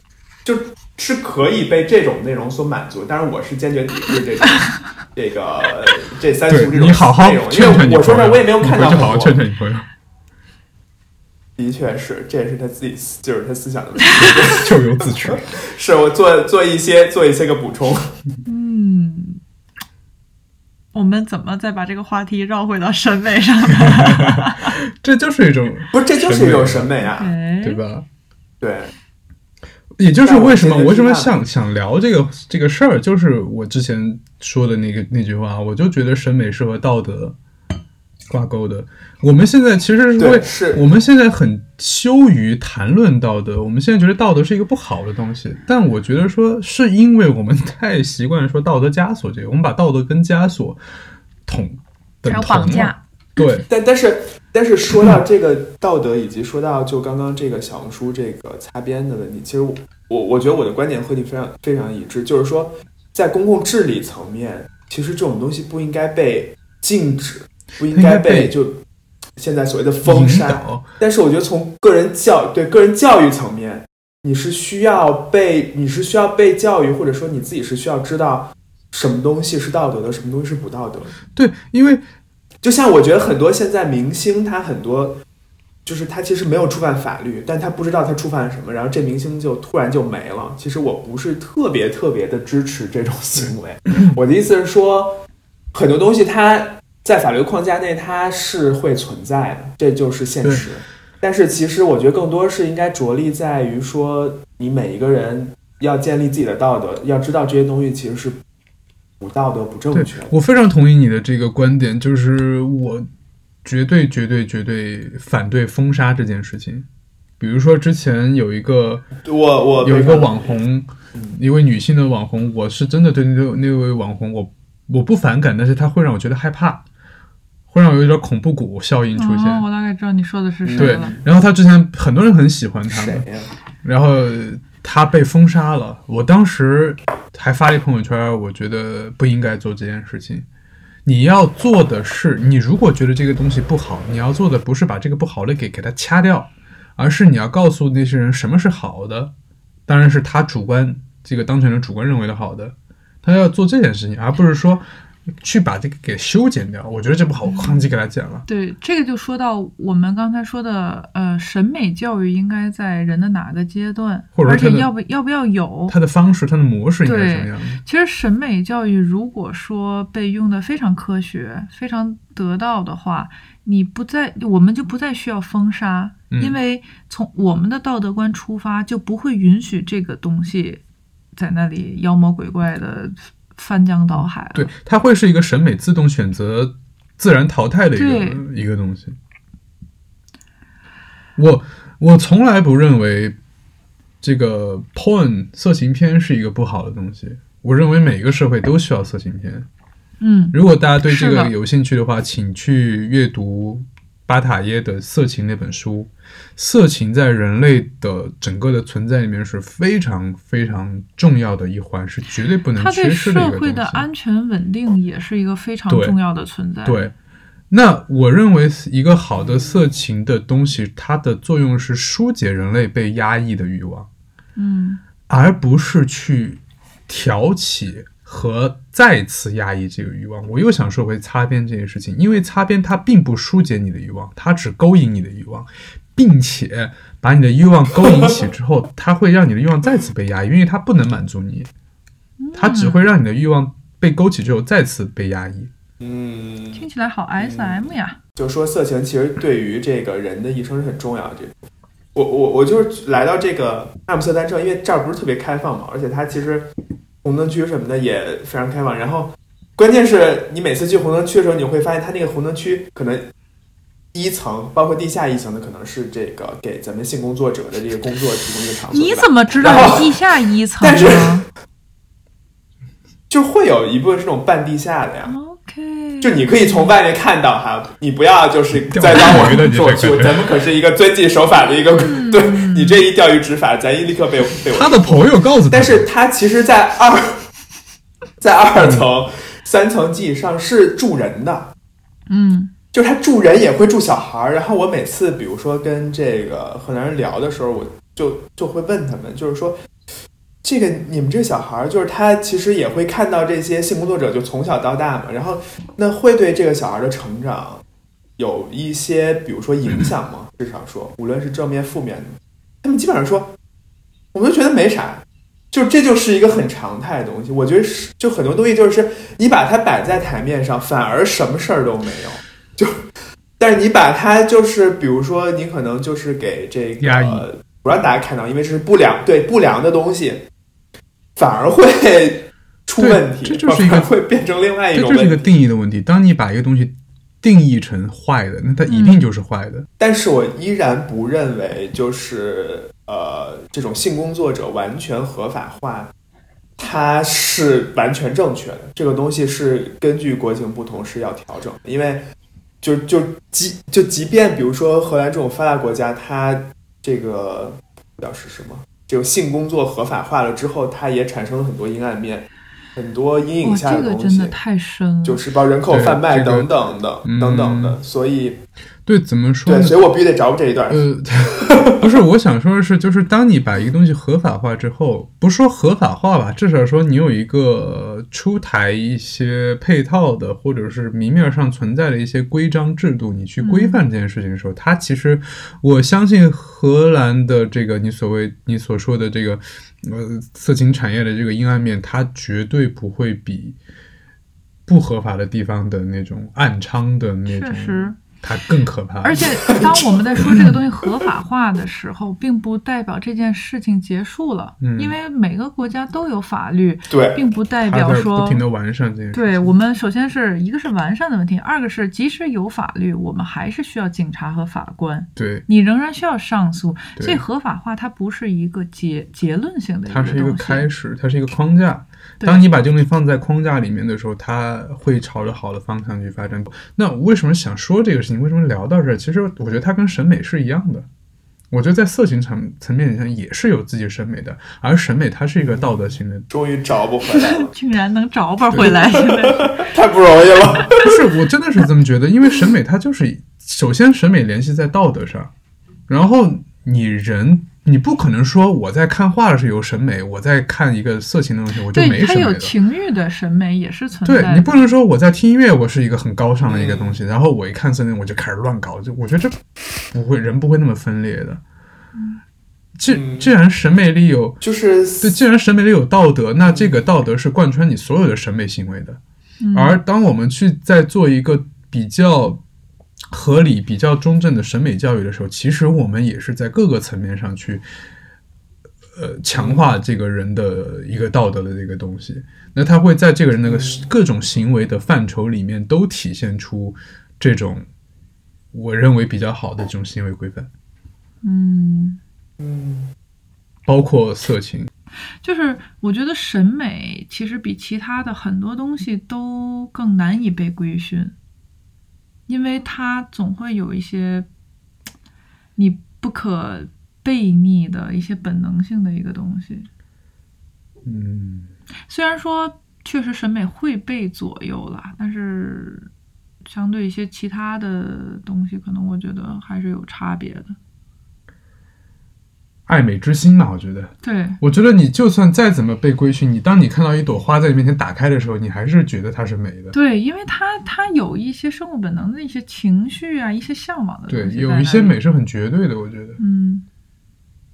就是可以被这种内容所满足，但是我是坚决抵制这种 这个呃这三对俗这种你好好内容，因劝劝为我说实话你朋友，我也没有看到你好好很多，劝劝你朋友，的确是，这也是他自己就是他思想的问题，咎由自取。是我做做一些做一些个补充，嗯，我们怎么再把这个话题绕回到审美上呢？这就是一种，不是这就是一种审美啊，哎。对吧？对，也就是为什么我我为什么想想聊这个这个事儿，就是我之前说的那个那句话，我就觉得审美是和道德挂钩的。我们现在其实是会，是我们现在很羞于谈论道德，我们现在觉得道德是一个不好的东西。但我觉得说，是因为我们 太习惯说道德枷锁这个，我们把道德跟枷锁统等同了绑架。对，但但是但是说到这个道德，以及说到就刚刚这个小红书这个擦边的问题，其实我我我觉得我的观点和你非常非常一致，就是说在公共治理层面，其实这种东西不应该被禁止，不应该被被就现在所谓的封杀。但是我觉得从个人教对个人教育层面，你是需要被你是需要被教育，或者说你自己是需要知道什么东西是道德的，什么东西是不道德的。对，因为就像我觉得很多现在明星，他很多就是他其实没有触犯法律，但他不知道他触犯了什么，然后这明星就突然就没了。其实我不是特别特别的支持这种行为。我的意思是说，很多东西它在法律框架内它是会存在的，这就是现实。但是其实我觉得更多是应该着力在于说，你每一个人要建立自己的道德，要知道这些东西其实是不道德、不正确。我非常同意你的这个观点，就是我绝对、绝对、绝对反对封杀这件事情。比如说，之前有一个我我有一个网红，一位女性的网红，我是真的对那那位网红，我我不反感，但是她会让我觉得害怕，会让我有点恐怖谷效应出现。哦，我大概知道你说的是谁对。，然后她之前很多人很喜欢她嘛，谁呀？然后他被封杀了。我当时还发了一朋友圈，我觉得不应该做这件事情。你要做的是，你如果觉得这个东西不好，你要做的不是把这个不好的给给它掐掉，而是你要告诉那些人什么是好的，当然是他主观这个当权人主观认为的好的，他要做这件事情，而不是说去把这个给修剪掉。我觉得这不好，我哐叽给他剪了。对，这个就说到我们刚才说的，呃，审美教育应该在人的哪个阶段，而且或者而且要不要不要有？它的方式，它的模式应该是什么样的？其实审美教育如果说被用的非常科学、非常得当的话，你不再我们就不再需要封杀，嗯因为从我们的道德观出发，就不会允许这个东西在那里妖魔鬼怪的翻江倒海了。对，它会是一个审美自动选择、自然淘汰的一个一个东西。我我从来不认为这个 porn 色情片是一个不好的东西。我认为每个社会都需要色情片。嗯，如果大家对这个有兴趣的话，请去阅读巴塔耶的《色情》那本书，色情在人类的整个的存在里面是非常非常重要的一环，是绝对不能缺失的一社会个东西。的安全稳定也是一个非常重要的存在。对，那我认为一个好的色情的东西，它的作用是疏解人类被压抑的欲望，嗯而不是去挑起和再次压抑这个欲望。我又想说回擦边这件事情，因为擦边它并不疏解你的欲望，它只勾引你的欲望，并且把你的欲望勾引起之后，它会让你的欲望再次被压抑，因为它不能满足你，它只会让你的欲望被勾起之后再次被压抑。嗯，听起来好 S M 呀。就说色情其实对于这个人的一生是很重要的。我我我就是来到这个阿姆斯特丹之后，因为这儿不是特别开放嘛，而且它其实红灯区什么的也非常开放。然后关键是你每次去红灯区的时候，你会发现它那个红灯区可能一层，包括地下一层的，可能是这个给咱们性工作者的这个工作提供一个场所。你怎么知道地下一层但是呢就会有一部分是这种半地下的呀？？OK，就你可以从外面看到哈，你不要就是钓再让鱼的你我说去，这个咱们可是一个遵纪守法的一个，对你这一钓鱼执法，咱一立刻被 被。他的朋友告诉他，但是他其实，在二 在二层、三层及以上是住人的，嗯就是他住人也会住小孩儿。然后我每次比如说跟这个河南人聊的时候，我就就会问他们，就是说。这个你们这个小孩儿，就是他其实也会看到这些性工作者，就从小到大嘛，然后那会对这个小孩的成长有一些，比如说影响吗？至少说，无论是正面负面的，他们基本上说，我们就觉得没啥，就这就是一个很常态的东西。我觉得是，就很多东西就是你把它摆在台面上，反而什么事儿都没有。就，但是你把它就是，比如说你可能就是给这个不让大家看到，因为这是不良对不良的东西，反而会出问题，这就是一个反而会变成另外一种这就是一个。定义的问题。当你把一个东西定义成坏的，那它一定就是坏的。但是我依然不认为就是呃这种性工作者完全合法化，它是完全正确的。这个东西是根据国情不同是要调整的，因为就就即就即便比如说荷兰这种发达国家，它这个表示什么，这种性工作合法化了之后，它也产生了很多阴暗面，很多阴影下的东西这个真的。太深了。就是包括人口贩卖对这个等等的、嗯等等的，所以对，怎么说对，呢？所以我必须得找补这一段。呃，不是，我想说的是，就是当你把一个东西合法化之后，不是说合法化吧，至少说你有一个出台一些配套的，或者是明面上存在的一些规章制度，你去规范这件事情的时候，它其实我相信荷兰的这个你所谓你所说的这个呃色情产业的这个阴暗面，它绝对不会比不合法的地方的那种暗娼的那种它更可怕。而且，当我们在说这个东西合法化的时候，并不代表这件事情结束了，嗯因为每个国家都有法律，对，并不代表说不停的完善这件事。对我们，首先是一个是完善的问题，二个是即使有法律，我们还是需要警察和法官，对，你仍然需要上诉。所以合法化它不是一个结结论性的它是一个。开始，它是一个框架。当你把这个东西放在框架里面的时候，它会朝着好的方向去发展。那我为什么想说这个事情？为什么聊到这儿？其实我觉得它跟审美是一样的。我觉得在色情层层面上也是有自己审美的，而审美它是一个道德性的。终于找不回来了，居然能找不回来，现在 太不容易了。不是，我真的是这么觉得，因为审美它就是首先审美联系在道德上，然后你人你不可能说我在看画的时候有审美，我在看一个色情的东西我就没审美了。情欲的审美也是存在。对你不能说我在听音乐，我是一个很高尚的一个东西，然后我一看色情我就开始乱搞，就我觉得这不会人不会那么分裂的。既嗯既然审美里有就是对，既然审美里有道德，那这个道德是贯穿你所有的审美行为的。嗯而当我们去在做一个比较合理、比较中正的审美教育的时候，其实我们也是在各个层面上去，呃，强化这个人的一个道德的这个东西。那他会在这个人那个各种行为的范畴里面都体现出这种我认为比较好的这种行为规范，嗯，嗯，包括色情。就是我觉得审美其实比其他的很多东西都更难以被规训。因为它总会有一些你不可背逆的一些本能性的一个东西。嗯，虽然说确实审美会被左右啦，但是相对一些其他的东西，可能我觉得还是有差别的。爱美之心嘛，我觉得。对，我觉得你就算再怎么被规训，你当你看到一朵花在你面前打开的时候，你还是觉得它是美的。对，因为它它有一些生物本能的一些情绪啊，一些向往的东对，西。有一些美，是很绝对的，我觉得。嗯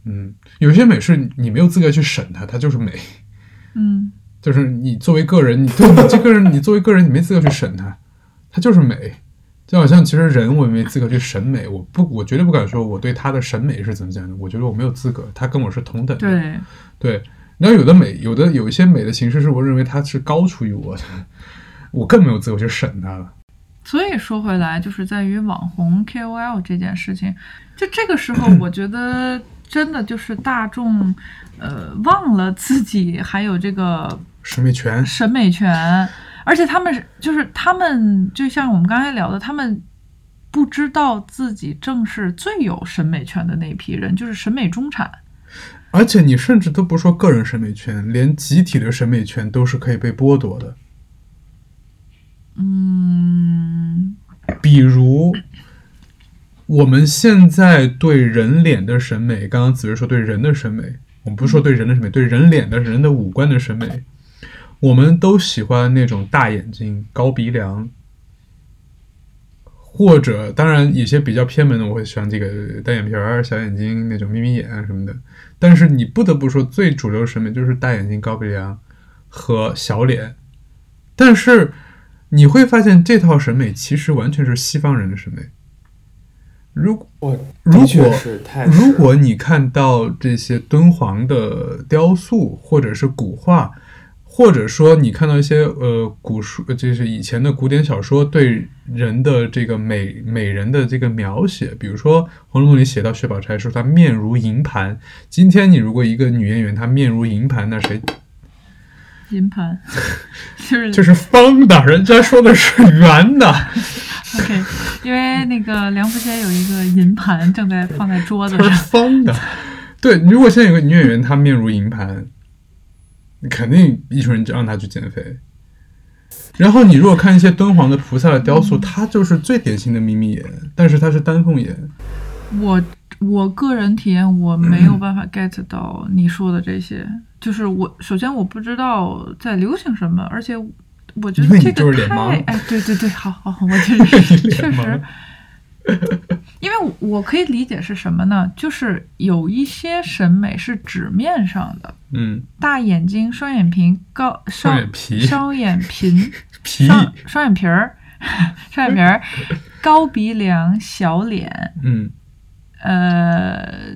嗯，有些美是你没有资格去审它，它就是美。嗯就是你作为个人，你对你这个人，你作为个人，你没资格去审它，它就是美。就好像其实人我也没资格去审美，我不，我绝对不敢说我对他的审美是怎么讲的，我觉得我没有资格，他跟我是同等的。对，对，然后有的美，有的有一些美的形式是我认为它是高出于我的，我更没有资格去审它了。所以说回来，就是在于网红 KOL 这件事情，就这个时候，我觉得真的就是大众，呃，忘了自己还有这个审美权，审美权，而且他们是就是他们就像我们刚才聊的，他们不知道自己正是最有审美权的那批人，就是审美中产。而且你甚至都不说个人审美权，连集体的审美权都是可以被剥夺的。嗯，比如，我们现在对人脸的审美，刚刚子睿说对人的审美，我们不是说对人的审美，对人脸的人的五官的审美，我们都喜欢那种大眼睛、高鼻梁，或者当然有些比较偏门的，我会喜欢这个单眼皮儿、小眼睛那种眯眯眼啊什么的。但是你不得不说，最主流的审美就是大眼睛、高鼻梁和小脸。但是你会发现，这套审美其实完全是西方人的审美。如果如果如果你看到这些敦煌的雕塑，或者是古画，或者说你看到一些呃古书，就是以前的古典小说对人的这个美美人的这个描写，比如说《红楼梦》里写到薛宝钗说她面如银盘。今天你如果一个女演员她面如银盘，那谁银盘 就是就是方的，人家说的是圆的，OK，因为那个梁福贤有一个银盘正在放在桌子它是上，方的。对，如果现在有个女演员她面如银盘，你肯定艺术人就让他去减肥。然后你如果看一些敦煌的菩萨的雕塑，它就是最典型的眯眯眼，但是它是丹凤眼。我我个人体验我没有办法 get 到你说的这些，就是我首先我不知道在流行什么，而且我觉得这个太哎，对对对，好好，好我就是你确实，因为我可以理解是什么呢？就是有一些审美是纸面上的，嗯，大眼睛、双眼皮、高双双眼皮双眼 皮、皮，双双眼皮儿、双眼皮儿、高鼻梁、小脸，嗯，呃，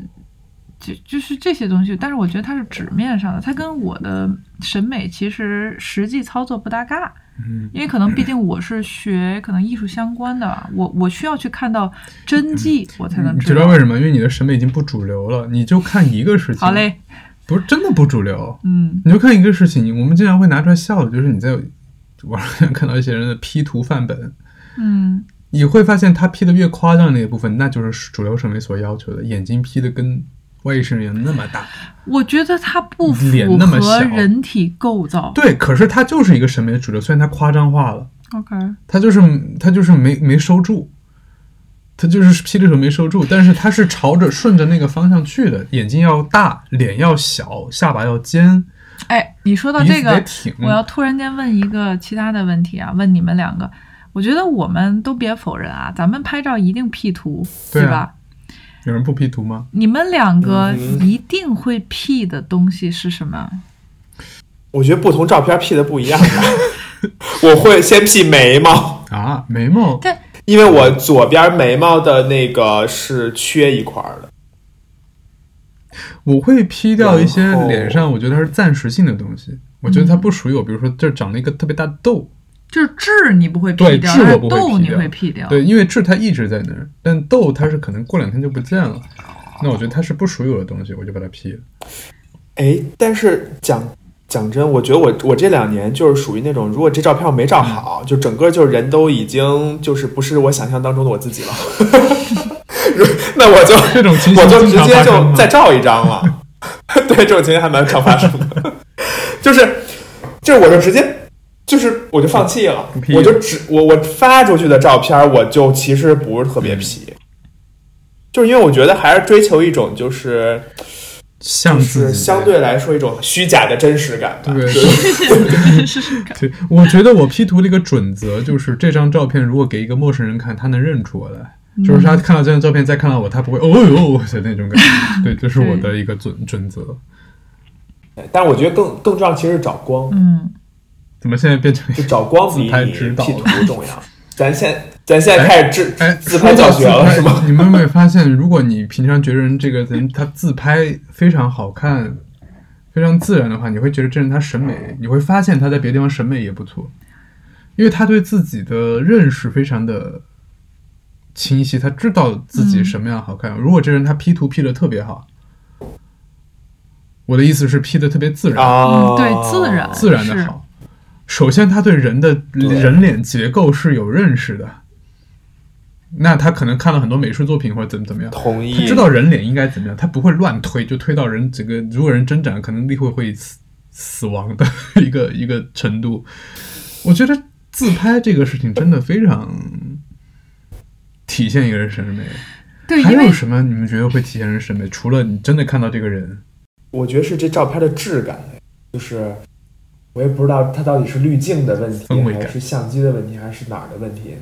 就就是这些东西，但是我觉得它是纸面上的，它跟我的审美其实实际操作不搭嘎。嗯，因为可能毕竟我是学可能艺术相关的，我我需要去看到真迹，我才能你知知道为什么？因为你的审美已经不主流了，你就看一个事情。好，嘞，不是真的不主流。嗯。你就看一个事情，我们经常会拿出来笑的，就是你在网上看到一些人的 P 图范本，嗯，你会发现他 P 的越夸张的那一部分，那就是主流审美所要求的，眼睛 P 的跟外星人那么大。我觉得它不符合人体构造。对，可是它就是一个审美的主流，虽然它夸张化了，OK，它就是它就是没没收住，它就是 P 的时候没收住，但是它是朝着顺着那个方向去的，眼睛要大，脸要小，下巴要尖，哎，你说到这个。我要突然间问一个其他的问题啊，问你们两个。我觉得我们都别否认啊，咱们拍照一定 P 图，对啊吧？有人不 P 图吗？你们两个嗯一定会 P 的东西是什么？我觉得不同照片 P 的不一样吧。我会先 P 眉毛，啊，眉毛对因为我左边眉毛的那个是缺一块儿的。我会 P 掉一些脸上我觉得它是暂时性的东西，我觉得它不属于我，比如说这长了一个特别大的痘，就是痣你不会 P 掉，但是痣我不会痘 P 你会 P 掉。对，因为痣它一直在那儿，但痘它是可能过两天就不见了，那我觉得它是不属于我的东西，我就把它 P 了。哎，但是讲讲真，我觉得我我这两年就是属于那种，如果这照片我没照好，就整个就是人都已经就是不是我想象当中的我自己了。那我就 这种情形我就直接就再照一张了。对，这种情形还蛮常发生的，就是就是我就直接就是我就放弃了我就只我我发出去的照片，我就其实不是特别皮、就是因为我觉得还是追求一种就是就像是相对来说一种虚假的真实感吧。对。对，我觉得我 P 图的一个准则就是这张照片如果给一个陌生人看，他能认出我来。就是他看到这张照片再看到我，他不会哦哟的那种感觉。对，这是我的一个准准则。但是我觉得更更重要，其实是找光，嗯，怎么现在变成就找光比自拍你指导 P 图重要。咱现咱现在开始哎自自拍教学了是吗？？你们有没有发现，如果你平常觉得人这个人他自拍非常好看、非常自然的话，你会觉得这人他审美，你会发现他在别的地方审美也不错，因为他对自己的认识非常的清晰，他知道自己什么样好看。如果这人他 P 图 P 的特别好，我的意思是 P 的特别自然，啊，嗯对自然自然的好。首先，他对人的人脸结构是有认识的，那他可能看了很多美术作品或者怎么怎么样，同意。他知道人脸应该怎么样，他不会乱推，就推到人整个如果人挣扎，可能立刻会死死亡的 一个一个程度。我觉得自拍这个事情真的非常体现一个人审美。对，还有什么你们觉得会体现人审美？除了你真的看到这个人，我觉得是这照片的质感，就是我也不知道它到底是滤镜的问题氛围，感还是相机的问题，还是哪儿的问题，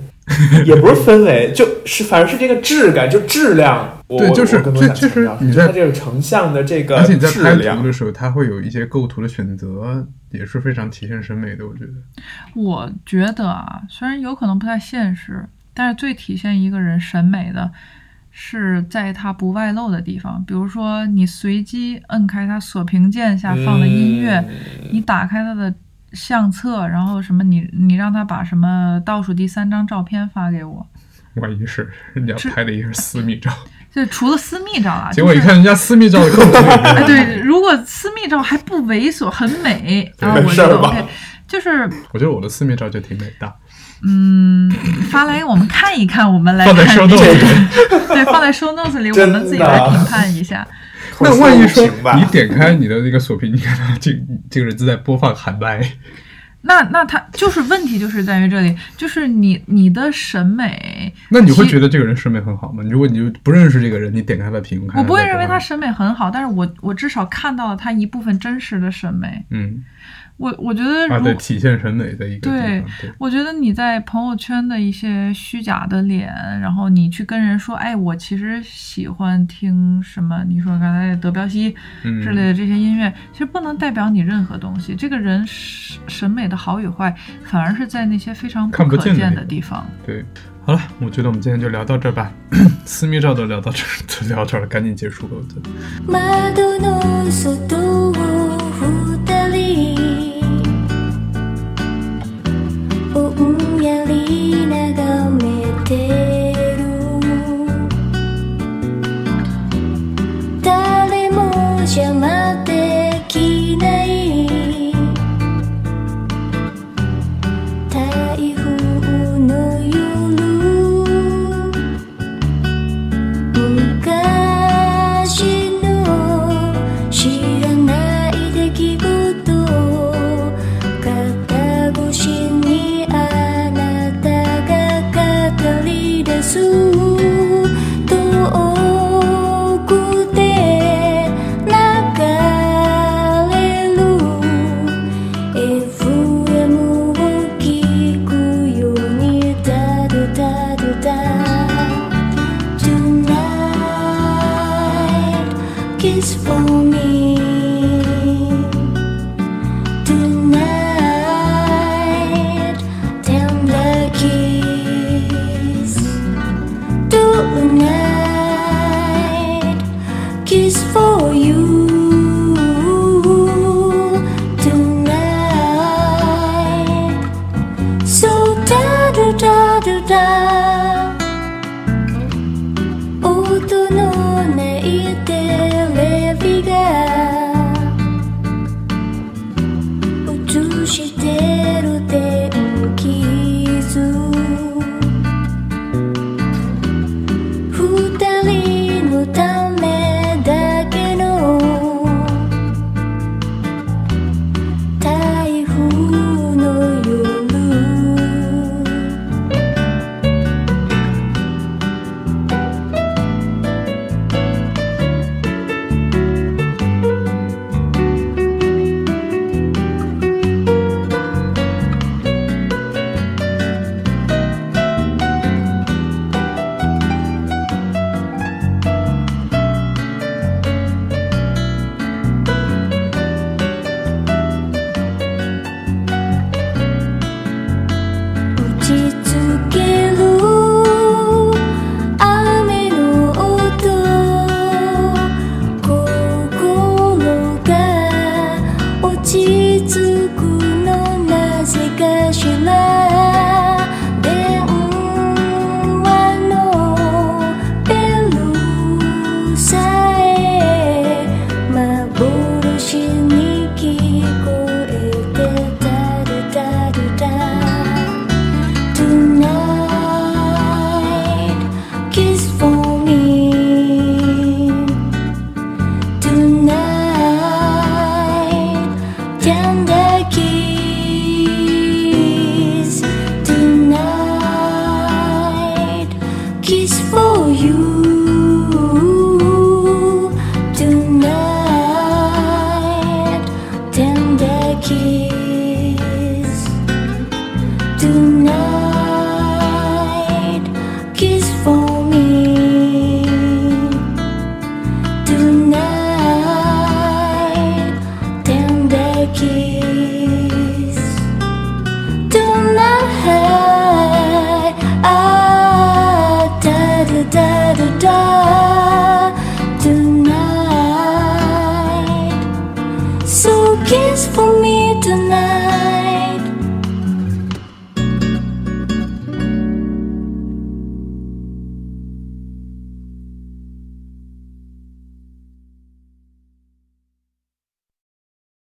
也不是氛围，就是反正是这个质感，就质量。我对就是我更多想就就是强调你在它这个成像的这个而且你在拍图质量的时候，它会有一些构图的选择，也是非常体现审美的。我觉得，我觉得啊，虽然有可能不太现实，但是最体现一个人审美的，是在他不外露的地方。比如说，你随机摁开他锁屏键下放的音乐，嗯你打开他的相册，然后什么你你让他把什么倒数第三张照片发给我，万一是人家拍的也是私密照，就除了私密照啊，结果一看人家私密照的构图也哎，对，如果私密照还不猥琐，很美，啊我就没事儿吧 OK。就是我觉得我的私密照就挺美的，嗯，发来我们看一看，我们来放在看 show 这 notes 个里。对，放在 show notes 里，我们自己来评判一下。那万一说你点开你的那个锁屏，你看到这这个人正在播放喊麦，那那他就是问题，就是在于这里，就是你你的审美，那你会觉得这个人审美很好吗？如果你就不认识这个人，你点开他的屏，看我不会认为他审美很好，但是我我至少看到了他一部分真实的审美。嗯我我觉得啊，如对，体现审美的一个对，对，我觉得你在朋友圈的一些虚假的脸，然后你去跟人说，哎，我其实喜欢听什么？你说刚才德彪西嗯之类的这些音乐，其实不能代表你任何东西。这个人审审美的好与坏，反而是在那些非常看不可见见的地方的地方。对，好了，我觉得我们今天就聊到这儿吧，私密照都聊到这儿，都聊到这儿了，赶紧结束吧，我觉得。